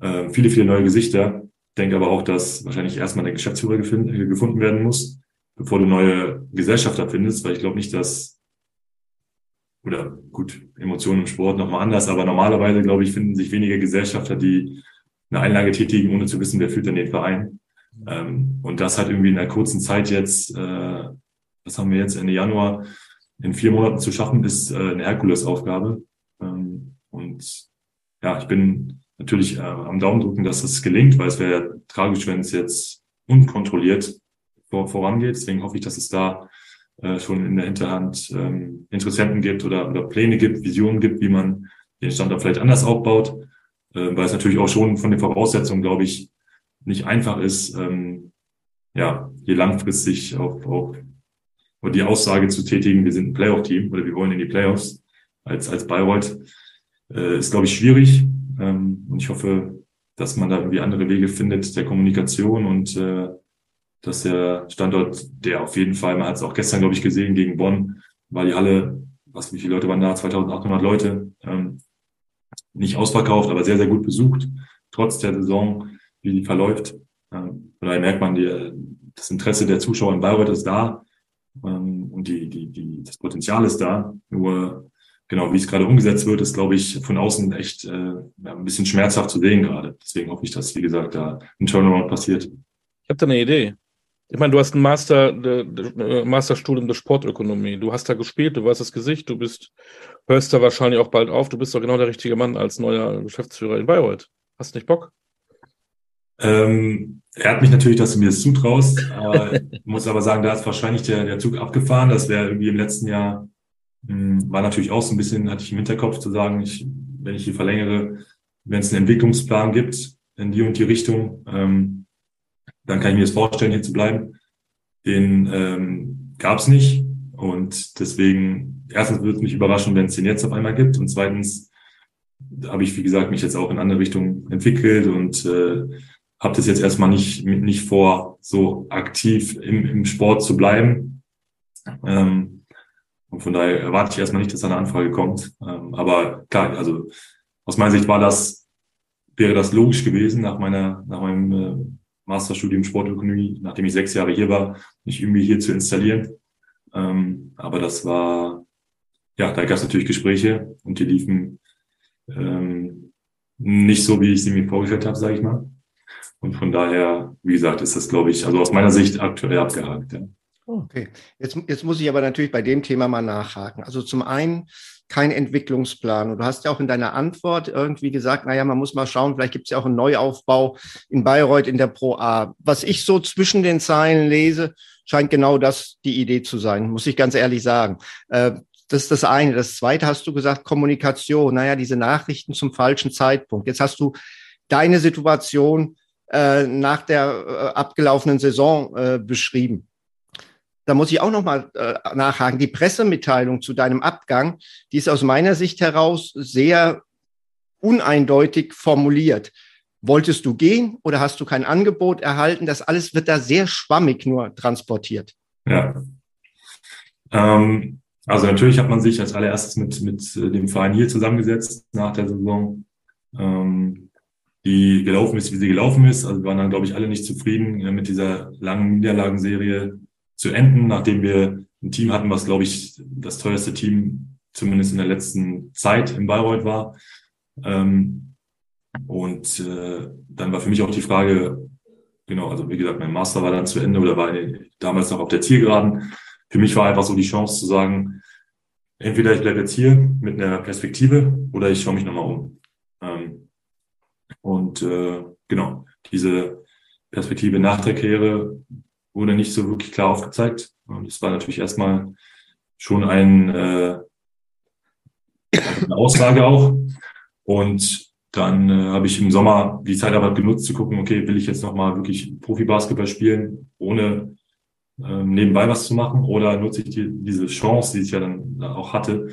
äh, viele, viele neue Gesichter. Ich denke aber auch, dass wahrscheinlich erstmal der Geschäftsführer gefunden, äh, gefunden werden muss, bevor du neue Gesellschafter findest, weil ich glaube nicht, dass oder gut, Emotionen im Sport nochmal anders, aber normalerweise, glaube ich, finden sich weniger Gesellschafter, die eine Einlage tätigen, ohne zu wissen, wer führt denn den Verein. Ähm, und das hat irgendwie in einer kurzen Zeit jetzt äh, das haben wir jetzt Ende Januar in vier Monaten zu schaffen, ist äh, eine Herkulesaufgabe. Ähm, und ja, ich bin natürlich äh, am Daumen drücken, dass das gelingt, weil es wäre ja tragisch, wenn es jetzt unkontrolliert vor, vorangeht. Deswegen hoffe ich, dass es da äh, schon in der Hinterhand ähm, Interessenten gibt oder, oder Pläne gibt, Visionen gibt, wie man den Standort vielleicht anders aufbaut. äh, weil es natürlich auch schon von den Voraussetzungen, glaube ich, nicht einfach ist, ähm, ja, hier langfristig auf, auf und die Aussage zu tätigen, wir sind ein Playoff-Team oder wir wollen in die Playoffs als, als Bayreuth, äh, ist, glaube ich, schwierig. Ähm, und ich hoffe, dass man da irgendwie andere Wege findet der Kommunikation und äh, dass der Standort, der auf jeden Fall, man hat es auch gestern, glaube ich, gesehen gegen Bonn, war die Halle, was, wie viele Leute waren da? 2800 Leute, ähm, nicht ausverkauft, aber sehr, sehr gut besucht, trotz der Saison, wie die verläuft. Ähm, daher merkt man, die, das Interesse der Zuschauer in Bayreuth ist da ähm, und die, die, die, das Potenzial ist da. Nur genau, wie es gerade umgesetzt wird, ist, glaube ich, von außen echt äh, ein bisschen schmerzhaft zu sehen gerade. Deswegen hoffe ich, dass, wie gesagt, da ein Turnaround passiert. Ich habe da eine Idee. Ich meine, du hast ein Master, de, Masterstudium der Sportökonomie. Du hast da gespielt, du weißt das Gesicht, du bist, hörst da wahrscheinlich auch bald auf. Du bist doch genau der richtige Mann als neuer Geschäftsführer in Bayreuth. Hast nicht Bock? Ähm, er hat mich natürlich, dass du mir das zutraust, aber muss aber sagen, da ist wahrscheinlich der, der Zug abgefahren. Das wäre irgendwie im letzten Jahr, mh, hm, war natürlich auch so ein bisschen, hatte ich im Hinterkopf zu sagen, ich, wenn ich hier verlängere, wenn es einen Entwicklungsplan gibt in die und die Richtung, ähm, dann kann ich mir das vorstellen, hier zu bleiben. Den ähm, gab es nicht. Und deswegen, erstens würde es mich überraschen, wenn es den jetzt auf einmal gibt. Und zweitens habe ich, wie gesagt, mich jetzt auch in andere Richtungen entwickelt und äh, habe das jetzt erstmal nicht, nicht vor, so aktiv im, im Sport zu bleiben. Ähm, und von daher erwarte ich erstmal nicht, dass da eine Anfrage kommt. Ähm, aber klar, also aus meiner Sicht war das, wäre das logisch gewesen nach meiner, nach meinem äh, Masterstudium Sportökonomie, nachdem ich sechs Jahre hier war, mich irgendwie hier zu installieren. Ähm, aber das war, ja, da gab es natürlich Gespräche und die liefen ähm, nicht so, wie ich sie mir vorgestellt habe, sage ich mal. Und von daher, wie gesagt, ist das, glaube ich, also aus meiner Sicht aktuell abgehakt. Ja. Okay, jetzt, jetzt muss ich aber natürlich bei dem Thema mal nachhaken. Also zum einen kein Entwicklungsplan. Und du hast ja auch in deiner Antwort irgendwie gesagt, naja, man muss mal schauen, vielleicht gibt es ja auch einen Neuaufbau in Bayreuth in der Pro A. Was ich so zwischen den Zeilen lese, scheint genau das die Idee zu sein, muss ich ganz ehrlich sagen. Äh, das ist das eine. Das zweite hast du gesagt, Kommunikation. Naja, diese Nachrichten zum falschen Zeitpunkt. Jetzt hast du deine Situation äh, nach der äh, abgelaufenen Saison äh, beschrieben. Da muss ich auch noch mal äh, nachhaken. Die Pressemitteilung zu deinem Abgang, die ist aus meiner Sicht heraus sehr uneindeutig formuliert. Wolltest du gehen oder hast du kein Angebot erhalten? Das alles wird da sehr schwammig nur transportiert. Ja. Ähm, also natürlich hat man sich als allererstes mit, mit äh, dem Verein hier zusammengesetzt nach der Saison. Ähm, die gelaufen ist, wie sie gelaufen ist. Also wir waren dann, glaube ich, alle nicht zufrieden, äh, mit dieser langen Niederlagenserie zu enden, nachdem wir ein Team hatten, was, glaube ich, das teuerste Team zumindest in der letzten Zeit in Bayreuth war. Ähm, und äh, dann war für mich auch die Frage, genau, also wie gesagt, mein Master war dann zu Ende oder war damals noch auf der Zielgeraden. Für mich war einfach so die Chance zu sagen, entweder ich bleibe jetzt hier mit einer Perspektive oder ich schaue mich nochmal um. Ähm, und äh, genau, diese Perspektive nach der Karriere wurde nicht so wirklich klar aufgezeigt. Und es war natürlich erstmal schon ein, äh, eine Aussage auch. Und dann äh, habe ich im Sommer die Zeit aber genutzt zu gucken, okay, will ich jetzt nochmal wirklich Profi-Basketball spielen, ohne ähm, nebenbei was zu machen? Oder nutze ich die, diese Chance, die ich ja dann auch hatte,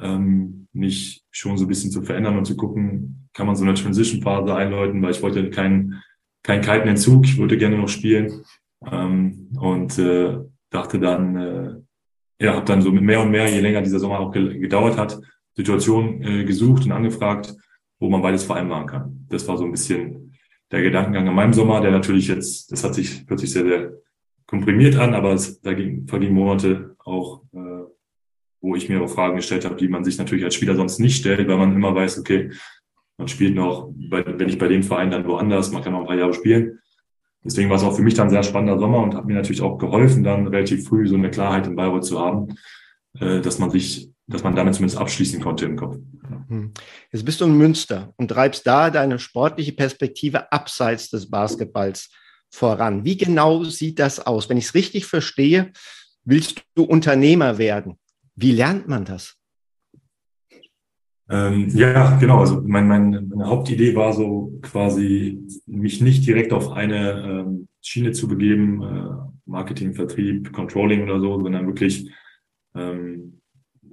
ähm, mich schon so ein bisschen zu verändern und zu gucken, kann man so eine Transition-Phase einläuten, weil ich wollte keinen keinen kalten Entzug, ich wollte gerne noch spielen ähm, und äh, dachte dann, äh, ja, habe dann so mit mehr und mehr, je länger dieser Sommer auch gedauert hat, Situationen äh, gesucht und angefragt, wo man beides vereinbaren kann. Das war so ein bisschen der Gedankengang in meinem Sommer, der natürlich jetzt, das hat sich plötzlich sehr, sehr komprimiert an, aber es, da ging, vergingen Monate auch äh, wo ich mir auch Fragen gestellt habe, die man sich natürlich als Spieler sonst nicht stellt, weil man immer weiß, okay, man spielt noch, wenn ich bei dem Verein dann woanders, man kann noch ein paar Jahre spielen. Deswegen war es auch für mich dann ein sehr spannender Sommer und hat mir natürlich auch geholfen, dann relativ früh so eine Klarheit in Bayreuth zu haben, äh, dass man sich, dass man damit zumindest abschließen konnte im Kopf. Hm. Jetzt bist du in Münster und treibst da deine sportliche Perspektive abseits des Basketballs voran. Wie genau sieht das aus? Wenn ich es richtig verstehe, willst du Unternehmer werden. Wie lernt man das? Ähm, ja, genau. Also mein, mein, meine Hauptidee war so quasi, mich nicht direkt auf eine ähm, Schiene zu begeben, äh, Marketing, Vertrieb, Controlling oder so, sondern wirklich ähm,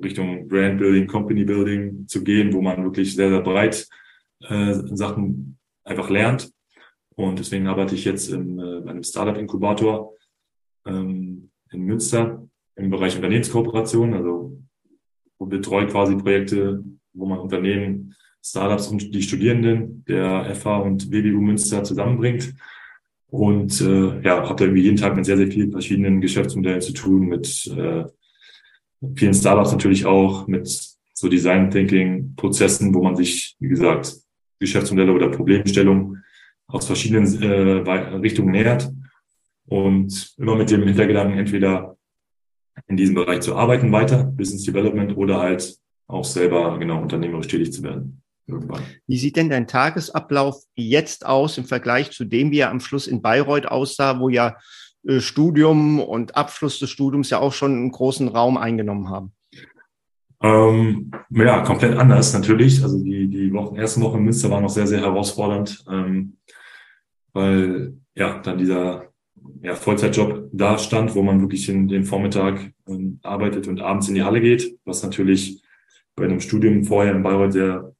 Richtung Brand Building, Company Building zu gehen, wo man wirklich sehr, sehr breit äh, Sachen einfach lernt. Und deswegen arbeite ich jetzt in, äh, einem Startup-Inkubator ähm, in Münster im Bereich Unternehmenskooperation, also wo betreue quasi Projekte, wo man Unternehmen, Startups und die Studierenden der FH und WBU Münster zusammenbringt. Und äh, ja, habe da irgendwie jeden Tag mit sehr, sehr vielen verschiedenen Geschäftsmodellen zu tun, mit äh, vielen Startups natürlich auch, mit so Design Thinking Prozessen, wo man sich, wie gesagt, Geschäftsmodelle oder Problemstellungen aus verschiedenen äh, Richtungen nähert und immer mit dem Hintergedanken, entweder in diesem Bereich zu arbeiten weiter, Business Development oder halt auch selber genau unternehmerisch tätig zu werden. Irgendwann. Wie sieht denn dein Tagesablauf jetzt aus im Vergleich zu dem, wie er am Schluss in Bayreuth aussah, wo ja äh, Studium und Abschluss des Studiums ja auch schon einen großen Raum eingenommen haben? Ähm, ja, komplett anders natürlich. Also die, die Wochen, ersten Wochen in Münster waren noch sehr, sehr herausfordernd, ähm, weil ja dann dieser ja, Vollzeitjob da stand, wo man wirklich in den Vormittag ähm, arbeitet und abends in die Halle geht, was natürlich bei einem Studium vorher in Bayreuth sehr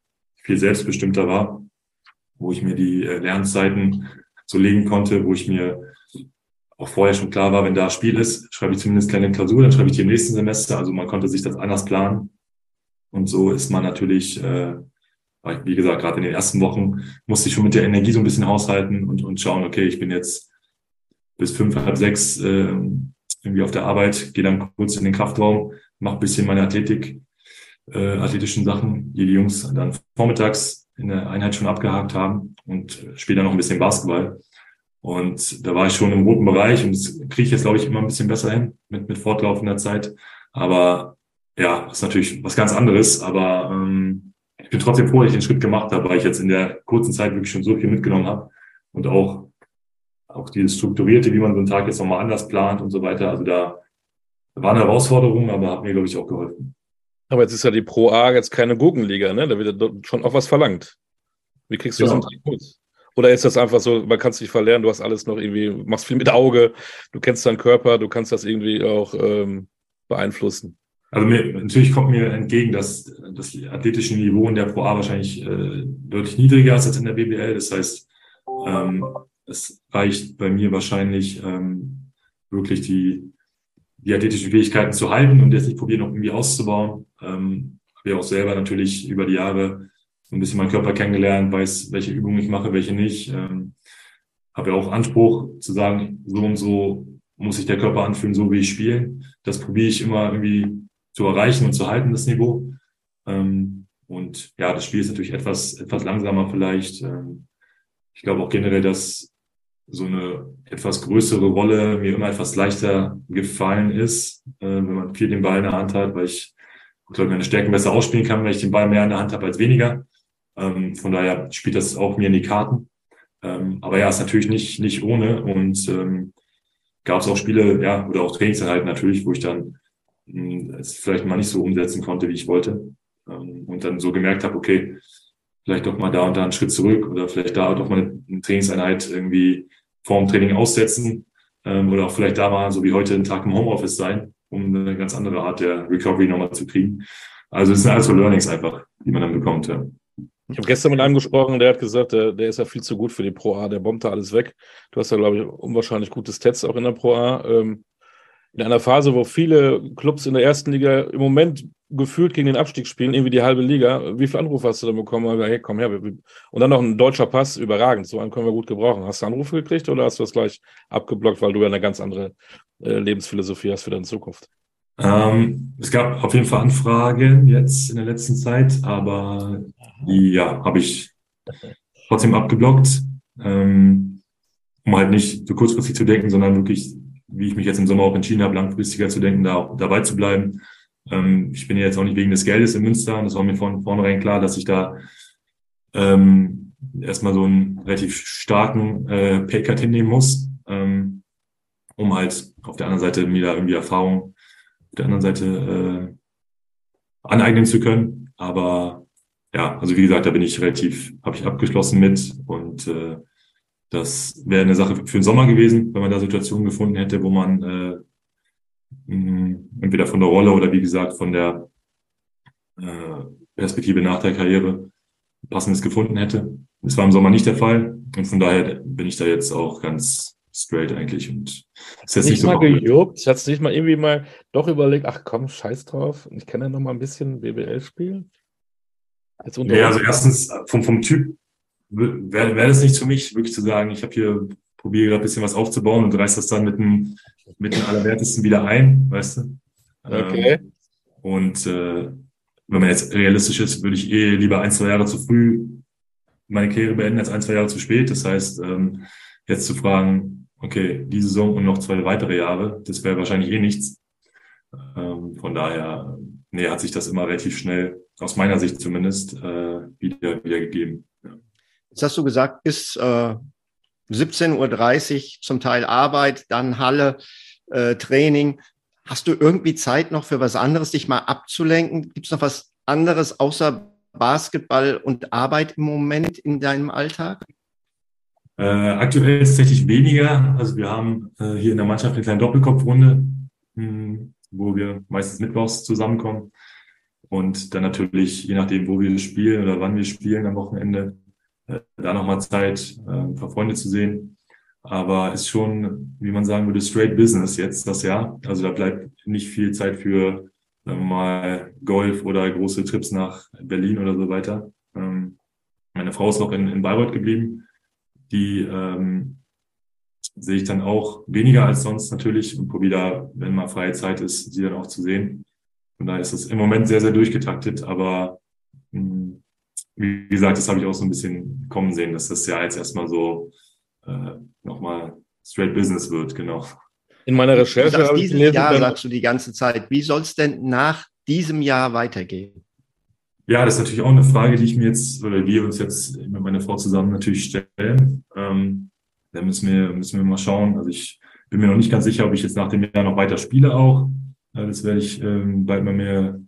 viel selbstbestimmter war, wo ich mir die äh, Lernzeiten so legen konnte, wo ich mir auch vorher schon klar war, wenn da Spiel ist, schreibe ich zumindest kleine Klausur, dann schreibe ich die im nächsten Semester. Also man konnte sich das anders planen. Und so ist man natürlich, äh, wie gesagt, gerade in den ersten Wochen musste ich schon mit der Energie so ein bisschen haushalten und, und schauen, okay, ich bin jetzt bis fünf, halb sechs äh, irgendwie auf der Arbeit, gehe dann kurz in den Kraftraum, mache ein bisschen meine Athletik, äh, athletischen Sachen, die die Jungs dann vormittags in der Einheit schon abgehakt haben und dann noch ein bisschen Basketball. Und da war ich schon im roten Bereich und das kriege ich jetzt, glaube ich, immer ein bisschen besser hin mit, mit fortlaufender Zeit. Aber ja, ist natürlich was ganz anderes. Aber ähm, ich bin trotzdem froh, dass ich den Schritt gemacht habe, weil ich jetzt in der kurzen Zeit wirklich schon so viel mitgenommen habe und auch auch dieses Strukturierte, wie man so einen Tag jetzt nochmal anders plant und so weiter. Also da war eine Herausforderung, aber hat mir, glaube ich, auch geholfen. Aber jetzt ist ja die Pro A jetzt keine Gurkenliga, ne? Da wird schon auch was verlangt. Wie kriegst du genau. das im Kurs? Oder ist das einfach so, man kann es nicht verlernen, du hast alles noch irgendwie, machst viel mit Auge, du kennst deinen Körper, du kannst das irgendwie auch ähm, beeinflussen? Also mir, natürlich kommt mir entgegen, dass das athletische Niveau in der Pro A wahrscheinlich äh, deutlich niedriger ist als in der BBL. Das heißt, ähm, es reicht bei mir wahrscheinlich ähm, wirklich die, die athletischen Fähigkeiten zu halten und jetzt nicht probieren, noch irgendwie auszubauen. Ähm, habe ja auch selber natürlich über die Jahre so ein bisschen meinen Körper kennengelernt, weiß, welche Übungen ich mache, welche nicht. Ähm, habe ja auch Anspruch zu sagen, so und so muss sich der Körper anfühlen, so wie ich spiele. Das probiere ich immer irgendwie zu erreichen und zu halten, das Niveau. Ähm, und ja, das Spiel ist natürlich etwas, etwas langsamer vielleicht. Ähm, ich glaube auch generell, dass so eine etwas größere Rolle mir immer etwas leichter gefallen ist, äh, wenn man viel den Ball in der Hand hat, weil ich, glaube meine Stärken besser ausspielen kann, wenn ich den Ball mehr in der Hand habe als weniger. Ähm, von daher spielt das auch mir in die Karten. Ähm, aber ja, ist natürlich nicht, nicht ohne und ähm, gab es auch Spiele, ja, oder auch Trainingseinheiten natürlich, wo ich dann mh, hm, es vielleicht mal nicht so umsetzen konnte, wie ich wollte. Ähm, und dann so gemerkt habe, okay, vielleicht doch mal da und da einen Schritt zurück oder vielleicht da doch mal eine Trainingseinheit irgendwie vorm Training aussetzen ähm, oder auch vielleicht da mal, so wie heute, einen Tag im Homeoffice sein, um eine ganz andere Art der Recovery nochmal zu kriegen. Also es sind alles so Learnings einfach, die man dann bekommt. Ja. Ich habe gestern mit einem gesprochen, der hat gesagt, der, der, ist ja viel zu gut für die Pro A, der bombt da alles weg. Du hast ja, glaube ich, unwahrscheinlich gutes Tests auch in der Pro A. Ähm, in einer Phase, wo viele Clubs in der ersten Liga im Moment gefühlt gegen den Abstieg spielen, irgendwie die halbe Liga. Wie viele Anrufe hast du da bekommen? Hey, komm her. Und dann noch ein deutscher Pass, überragend. So einen können wir gut gebrauchen. Hast du Anrufe gekriegt oder hast du das gleich abgeblockt, weil du ja eine ganz andere äh, Lebensphilosophie hast für deine Zukunft? Ähm, es gab auf jeden Fall Anfragen jetzt in der letzten Zeit, aber die, ja, habe ich trotzdem abgeblockt, ähm, um halt nicht so kurzfristig zu denken, sondern wirklich, wie ich mich jetzt im Sommer auch entschieden habe, langfristiger zu denken, da dabei zu bleiben ähm, ich bin jetzt auch nicht wegen des Geldes in Münster das war mir von vornherein klar, dass ich da ähm, erstmal so einen relativ starken äh, Paycut hinnehmen muss, ähm, um halt auf der anderen Seite mir da irgendwie Erfahrung auf der anderen Seite äh, aneignen zu können. Aber ja, also wie gesagt, da bin ich relativ, habe ich abgeschlossen mit und äh, das wäre eine Sache für den Sommer gewesen, wenn man da Situationen gefunden hätte, wo man äh, entweder von der Rolle oder wie gesagt von der äh, Perspektive nach der Karriere passendes gefunden hätte. Das war im Sommer nicht der Fall und von daher bin ich da jetzt auch ganz straight eigentlich und ist jetzt nicht, nicht so mal gejuckt, hat nicht mal irgendwie mal doch überlegt, ach komm, scheiß drauf, ich kann ja noch mal ein bisschen BBL spielen. Ja, also erstens vom, vom Typ wäre wär das nichts für mich, wirklich zu sagen, ich habe hier probiere gerade ein bisschen was aufzubauen und reiß das dann mit dem, mit dem Allerwertesten wieder ein, weißt du? Okay. Ähm, und äh, wenn man jetzt realistisch ist, würde ich eh lieber ein, zwei Jahre zu früh meine Karriere beenden als ein, zwei Jahre zu spät. Das heißt, ähm, jetzt zu fragen, okay, die Saison und noch zwei weitere Jahre, das wäre wahrscheinlich eh nichts. Ähm, von daher, nee, hat sich das immer relativ schnell, aus meiner Sicht zumindest, äh, wieder, wieder gegeben. Jetzt hast du gesagt, bis äh, 17.30 Uhr zum Teil Arbeit, dann Halle, äh, Training. Hast du irgendwie Zeit noch für was anderes, dich mal abzulenken? Gibt es noch was anderes außer Basketball und Arbeit im Moment in deinem Alltag? Äh, aktuell ist tatsächlich weniger. Also wir haben äh, hier in der Mannschaft eine kleine Doppelkopfrunde, mh, hm, wo wir meistens mittwochs zusammenkommen. Und dann natürlich, je nachdem, wo wir spielen oder wann wir spielen am Wochenende, äh, da nochmal Zeit, äh, ein Freunde zu sehen. Aber ist schon, wie man sagen würde, straight business jetzt das Jahr. Also da bleibt nicht viel Zeit für sagen wir mal Golf oder große Trips nach Berlin oder so weiter. Ähm, meine Frau ist noch in, in Bayreuth geblieben die ähm, sehe ich dann auch weniger als sonst natürlich und probiere da, wenn mal freie Zeit ist, sie dann auch zu sehen. Von daher ist es im Moment sehr, sehr durchgetaktet, aber wie gesagt, das habe ich auch so ein bisschen kommen sehen, dass das ja jetzt erstmal so äh, nochmal straight business wird, genau. In meiner Recherche habe ich gelesen, Jahr sagst du die ganze Zeit. Wie soll es denn nach diesem Jahr weitergehen? Ja, das ist natürlich auch eine Frage, die ich mir jetzt oder wir uns jetzt mit meiner Frau zusammen natürlich stellen. Ähm, da müssen wir, müssen wir mal schauen. Also ich bin mir noch nicht ganz sicher, ob ich jetzt nach dem Jahr noch weiter spiele auch. Äh, das werde ich ähm, bald mal mehr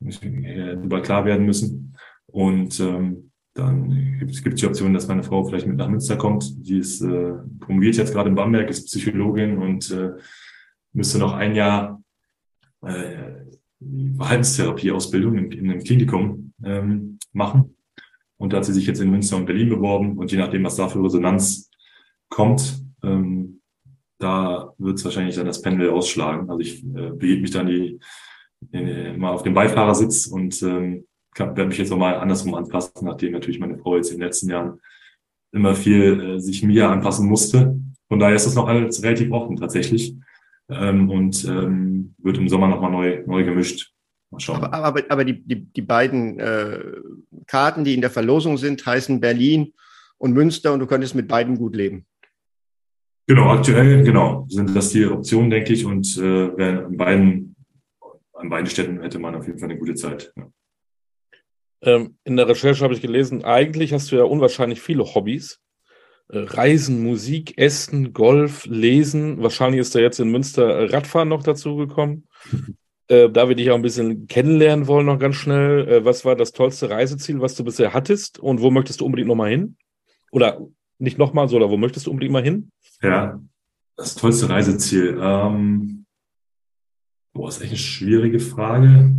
darüber klar werden müssen. Und ähm, dann gibt es die Option, dass meine Frau vielleicht mit nach Münster kommt. Die ist äh, promoviert jetzt gerade in Bamberg, ist Psychologin und äh, müsste noch ein Jahr äh, Verhaltenstherapieausbildung in, in einem Klinikum ähm, machen. Und da hat sie sich jetzt in Münster und Berlin beworben. Und je nachdem, was da für Resonanz kommt, ähm, da wird es wahrscheinlich dann das Pendel ausschlagen. Also ich äh, begebe mich dann die, in, mal auf den Beifahrersitz und ähm, werde mich jetzt auch mal andersrum anpassen, nachdem natürlich meine Frau jetzt in den letzten Jahren immer viel äh, sich mir anpassen musste. Von daher ist das noch alles relativ offen tatsächlich ähm, und ähm, wird im Sommer nochmal neu, neu gemischt. Mal schauen. Aber, aber, aber die, die, die beiden äh, Karten, die in der Verlosung sind, heißen Berlin und Münster und du könntest mit beiden gut leben. Genau, aktuell, genau, sind das die Optionen, denke ich, und äh, an beiden, an beiden Städten hätte man auf jeden Fall eine gute Zeit. Ja. Ähm, in der Recherche habe ich gelesen, eigentlich hast du ja unwahrscheinlich viele Hobbys. Äh, Reisen, Musik, Essen, Golf, Lesen. Wahrscheinlich ist da jetzt in Münster äh, Radfahren noch dazu gekommen. Äh, da wir dich auch ein bisschen kennenlernen wollen, noch ganz schnell. Äh, was war das tollste Reiseziel, was du bisher hattest und wo möchtest du unbedingt nochmal hin? Oder nicht nochmal so, oder wo möchtest du unbedingt mal hin? Ja, das tollste Reiseziel. Ähm, boah, ist echt eine schwierige Frage.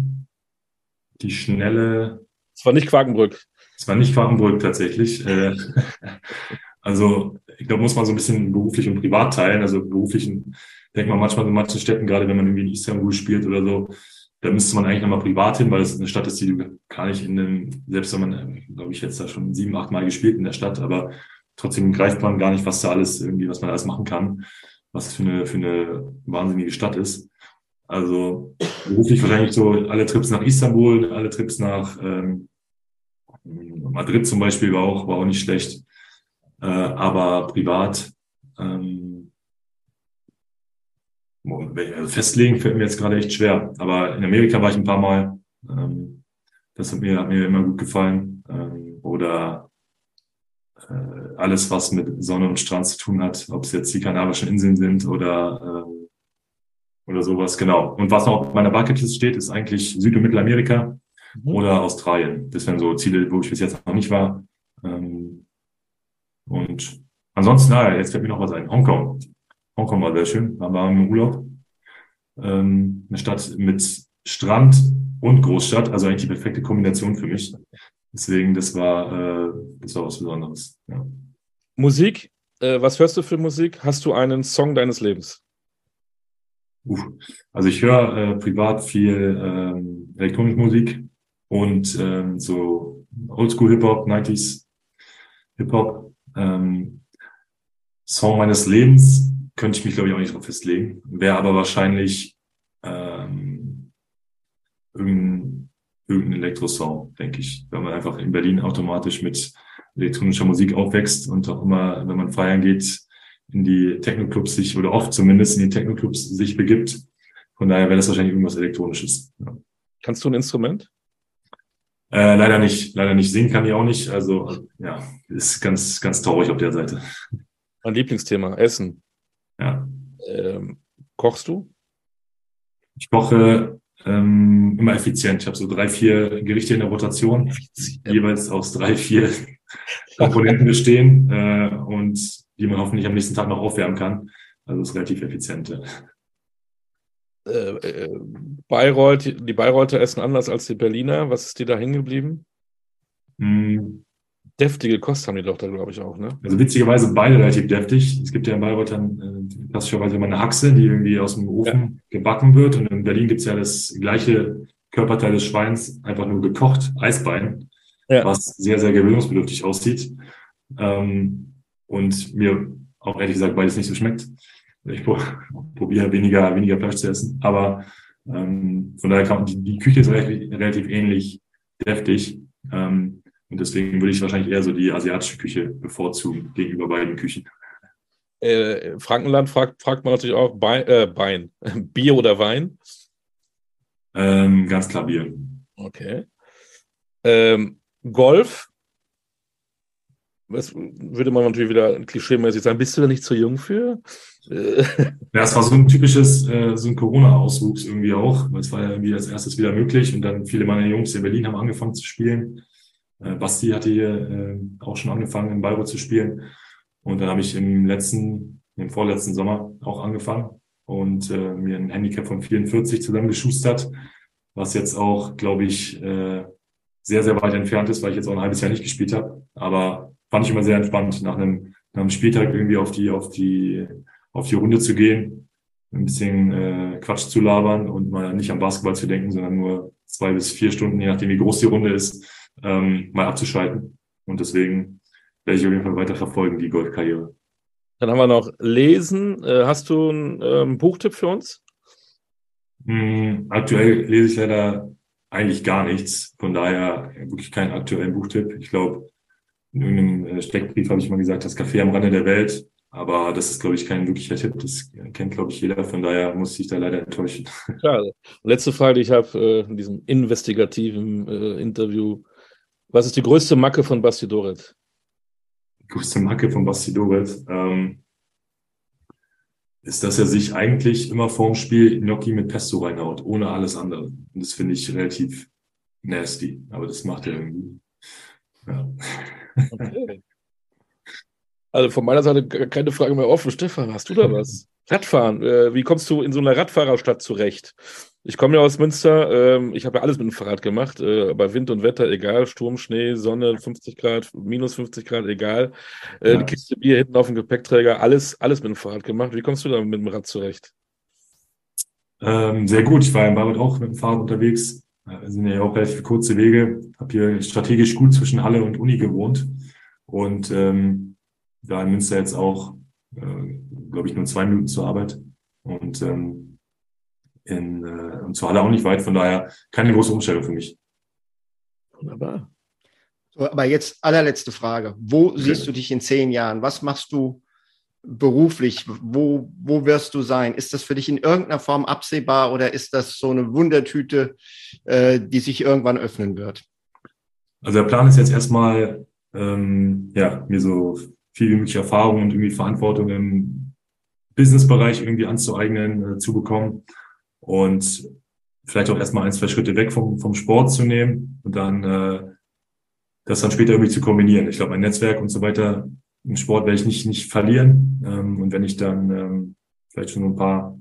Die schnelle. Es war nicht Quakenbrück. Es war nicht Quakenbrück tatsächlich. Äh, Also ich glaube, muss man so ein bisschen beruflich und privat teilen. Also beruflichen, denkt man manchmal in manchen Städten, gerade wenn man irgendwie in Istanbul spielt oder so, da müsste man eigentlich nochmal privat hin, weil es eine Stadt ist, die du gar nicht in dem, selbst wenn man, glaube ich, jetzt da schon sieben, acht Mal gespielt in der Stadt, aber trotzdem greift man gar nicht, was da alles irgendwie, was man alles machen kann, was für eine, für eine wahnsinnige Stadt ist. Also beruflich wahrscheinlich so alle Trips nach Istanbul, alle Trips nach ähm, Madrid zum Beispiel war auch, war auch nicht schlecht. Äh, aber privat ähm, also festlegen fällt mir jetzt gerade echt schwer. Aber in Amerika war ich ein paar Mal. Ähm, das hat mir, hat mir immer gut gefallen. Ähm, oder äh, alles, was mit Sonne und Strand zu tun hat, ob es jetzt die Kanarischen Inseln sind oder, äh, oder sowas, genau. Und was noch auf meiner Bucketlist steht, ist eigentlich Süd- und Mittelamerika. mhm. oder Australien. Das wären so Ziele, wo ich bis jetzt noch nicht war. Ähm, und ansonsten, naja, jetzt fällt mir noch was ein. Hongkong. Hongkong war sehr schön. Da waren wir im Urlaub. Ähm, eine Stadt mit Strand und Großstadt, also eigentlich die perfekte Kombination für mich. Deswegen, das war, äh, das war was Besonderes. Ja. Musik, äh, was hörst du für Musik? Hast du einen Song deines Lebens? Also ich höre äh, privat viel ähm, elektronische Musik und ähm, so Oldschool Hip-Hop, 90s Hip-Hop. Ähm, Song meines Lebens könnte ich mich, glaube ich, auch nicht drauf festlegen. Wäre aber wahrscheinlich ähm, irgendein, irgendein Elektrosong, denke ich. Wenn man einfach in Berlin automatisch mit elektronischer Musik aufwächst und auch immer, wenn man feiern geht, in die Techno-Clubs sich, oder oft zumindest in die Techno-Clubs sich begibt. Von daher wäre das wahrscheinlich irgendwas Elektronisches. Ja. Kannst du ein Instrument? Äh, leider nicht. Leider nicht. Singen kann ich auch nicht. Also, ja, ist ganz, ganz traurig auf der Seite. Mein Lieblingsthema, Essen. Ja. Ähm, kochst du? Ich koche ähm, immer effizient. Ich habe so drei, vier Gerichte in der Rotation, effizient. jeweils aus drei, vier Komponenten bestehen äh, und die man hoffentlich am nächsten Tag noch aufwärmen kann. Also ist relativ effizient. Äh, äh, Bayreuth, die Bayreuther essen anders als die Berliner. Was ist dir da hängen geblieben? Mm. Deftige Kost haben die doch da, glaube ich, auch, ne? Also witzigerweise beide relativ deftig. Es gibt ja in Bayreuth dann äh, klassischerweise immer eine Haxe, die irgendwie aus dem Ofen ja. gebacken wird. Und in Berlin gibt's ja das gleiche Körperteil des Schweins, einfach nur gekocht, Eisbein, ja. was sehr, sehr gewöhnungsbedürftig aussieht. Ähm, und mir auch ehrlich gesagt beides nicht so schmeckt. Ich probiere weniger, weniger Fleisch zu essen. Aber ähm, von daher kann die, die Küche ist relativ, relativ ähnlich deftig. Ähm, und deswegen würde ich wahrscheinlich eher so die asiatische Küche bevorzugen gegenüber beiden Küchen. Äh, Frankenland fragt, fragt man natürlich auch Bein, äh, Bein. Bier oder Wein? Ähm, ganz klar Bier. Okay. Ähm, Golf? Das würde man natürlich wieder klischeemäßig sagen. Bist du da nicht zu jung für? ja, es war so ein typisches, äh, so ein Corona-Auswuchs irgendwie auch, weil es war ja irgendwie als erstes wieder möglich und dann viele meiner Jungs in Berlin haben angefangen zu spielen. Äh, Basti hatte hier äh, auch schon angefangen, in Bayreuth zu spielen. Und dann habe ich im letzten, im vorletzten Sommer auch angefangen und äh, mir ein Handicap von 44 zusammengeschustert, was jetzt auch, glaube ich, äh, sehr, sehr weit entfernt ist, weil ich jetzt auch ein halbes Jahr nicht gespielt habe. Aber fand ich immer sehr entspannt, nach einem, nach einem Spieltag irgendwie auf die, auf die, auf die Runde zu gehen, ein bisschen äh, Quatsch zu labern und mal nicht am Basketball zu denken, sondern nur zwei bis vier Stunden, je nachdem wie groß die Runde ist, ähm, mal abzuschalten. Und deswegen werde ich auf jeden Fall weiter verfolgen, die Golfkarriere. Dann haben wir noch Lesen. Äh, hast du einen ähm, Buchtipp für uns? Mm, aktuell lese ich leider eigentlich gar nichts. Von daher wirklich keinen aktuellen Buchtipp. Ich glaube, in irgendeinem äh, Steckbrief habe ich mal gesagt, das Café am Rande der Welt. Aber das ist, glaube ich, kein wirklicher Tipp. Das kennt, glaube ich, jeder. Von daher muss ich da leider enttäuschen. Schade. Letzte Frage, die ich habe äh, in diesem investigativen äh, Interview. Was ist die größte Macke von Basti Doret? Die größte Macke von Basti Doret ähm, ist, dass er sich eigentlich immer vorm Spiel Gnocchi mit Pesto reinhaut, ohne alles andere. Und das finde ich relativ nasty. Aber das macht er irgendwie. Ja. Okay. Also von meiner Seite keine Frage mehr offen. Stefan, hast du da was? Radfahren. Äh, wie kommst du in so einer Radfahrerstadt zurecht? Ich komme ja aus Münster. Ähm, ich habe ja alles mit dem Fahrrad gemacht. Äh, bei Wind und Wetter, egal. Sturm, Schnee, Sonne, 50 Grad, minus 50 Grad, egal. Äh, ja. Die Kiste Bier hinten auf dem Gepäckträger, alles, alles mit dem Fahrrad gemacht. Wie kommst du da mit dem Rad zurecht? Ähm, sehr gut. Ich war in Bayreuth auch mit dem Fahrrad unterwegs. Das sind ja auch relativ kurze Wege. Habe hier strategisch gut zwischen Halle und Uni gewohnt. Und ähm, da in Münster jetzt auch, äh, glaube ich, nur zwei Minuten zur Arbeit und ähm, in, äh, und zur Halle auch nicht weit. Von daher keine große Umstellung für mich. Wunderbar. So, aber jetzt allerletzte Frage. Wo okay. siehst du dich in zehn Jahren? Was machst du beruflich? Wo, wo wirst du sein? Ist das für dich in irgendeiner Form absehbar oder ist das so eine Wundertüte, äh, die sich irgendwann öffnen wird? Also der Plan ist jetzt erstmal, ähm, ja, mir so viel wie möglich Erfahrung und irgendwie Verantwortung im Businessbereich irgendwie anzueignen, äh, zu bekommen. Und vielleicht auch erstmal ein, zwei Schritte weg vom, vom Sport zu nehmen und dann äh, das dann später irgendwie zu kombinieren. Ich glaube, mein Netzwerk und so weiter im Sport werde ich nicht, nicht verlieren. Ähm, und wenn ich dann ähm, vielleicht schon ein paar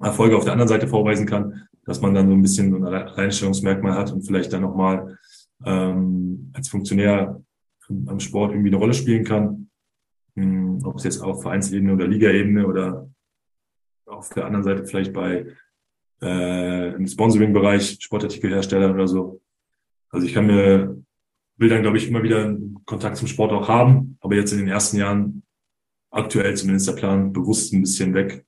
Erfolge auf der anderen Seite vorweisen kann, dass man dann so ein bisschen ein Alleinstellungsmerkmal hat und vielleicht dann nochmal ähm, als Funktionär am Sport irgendwie eine Rolle spielen kann. Ähm, ob es jetzt auf Vereinsebene oder Ligaebene oder auf der anderen Seite vielleicht bei äh, im Sponsoring-Bereich, Sportartikelhersteller oder so. Also ich kann mir, will dann, glaube ich, immer wieder Kontakt zum Sport auch haben, aber jetzt in den ersten Jahren aktuell zumindest der Plan bewusst ein bisschen weg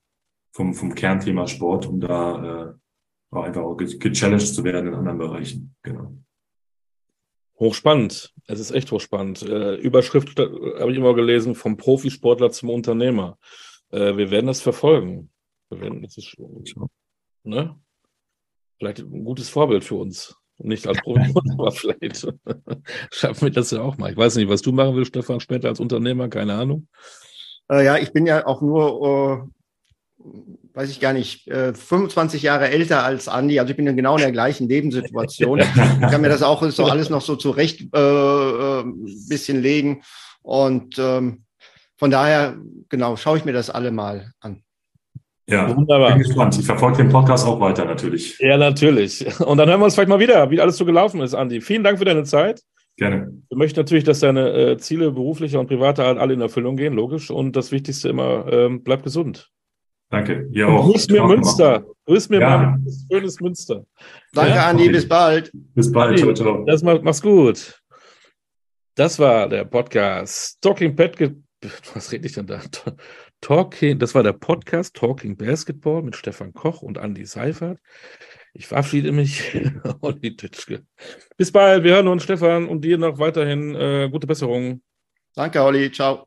vom, vom Kernthema Sport, um da äh, auch einfach auch gechallenged zu werden in anderen Bereichen. Genau. Hochspannend. Es ist echt hochspannend. Äh, Überschrift äh, habe ich immer gelesen, vom Profisportler zum Unternehmer. Äh, wir werden das verfolgen. Wir werden, das ist, ne? Vielleicht ein gutes Vorbild für uns. Nicht als Profisportler, aber vielleicht schaffen wir das ja auch mal. Ich weiß nicht, was du machen willst, Stefan, später als Unternehmer, keine Ahnung. Äh, ja, ich bin ja auch nur weiß ich gar nicht, 25 äh, Jahre älter als Andi. Also ich bin ja genau in der gleichen Lebenssituation. Ich kann mir das auch so alles noch so zurecht äh, äh, bisschen legen. Und ähm, von daher, genau, schaue ich mir das alle mal an. Ja, Wunderbar. bin gespannt. Ich verfolge den Podcast auch weiter natürlich. Ja, natürlich. Und dann hören wir uns vielleicht mal wieder, wie alles so gelaufen ist, Andi. Vielen Dank für deine Zeit. Gerne. Wir möchten natürlich, dass deine äh, Ziele beruflicher und privater Art alle in Erfüllung gehen, logisch. Und das Wichtigste immer, ähm, bleib gesund. Danke. Ihr auch. Grüß mir Münster. Grüß mir ja. mal schönes Münster. Danke, ja? Andi. Bis bald. Bis bald. Ciao, ciao. Das macht, mach's gut. Das war der Podcast Talking Pet. Was rede ich denn da? Talking, das war der Podcast Talking Basketball mit Stefan Koch und Andi Seifert. Ich verabschiede mich, Olli Titschke. Bis bald. Wir hören uns, Stefan, und dir noch weiterhin äh, gute Besserung. Danke, Olli. Ciao.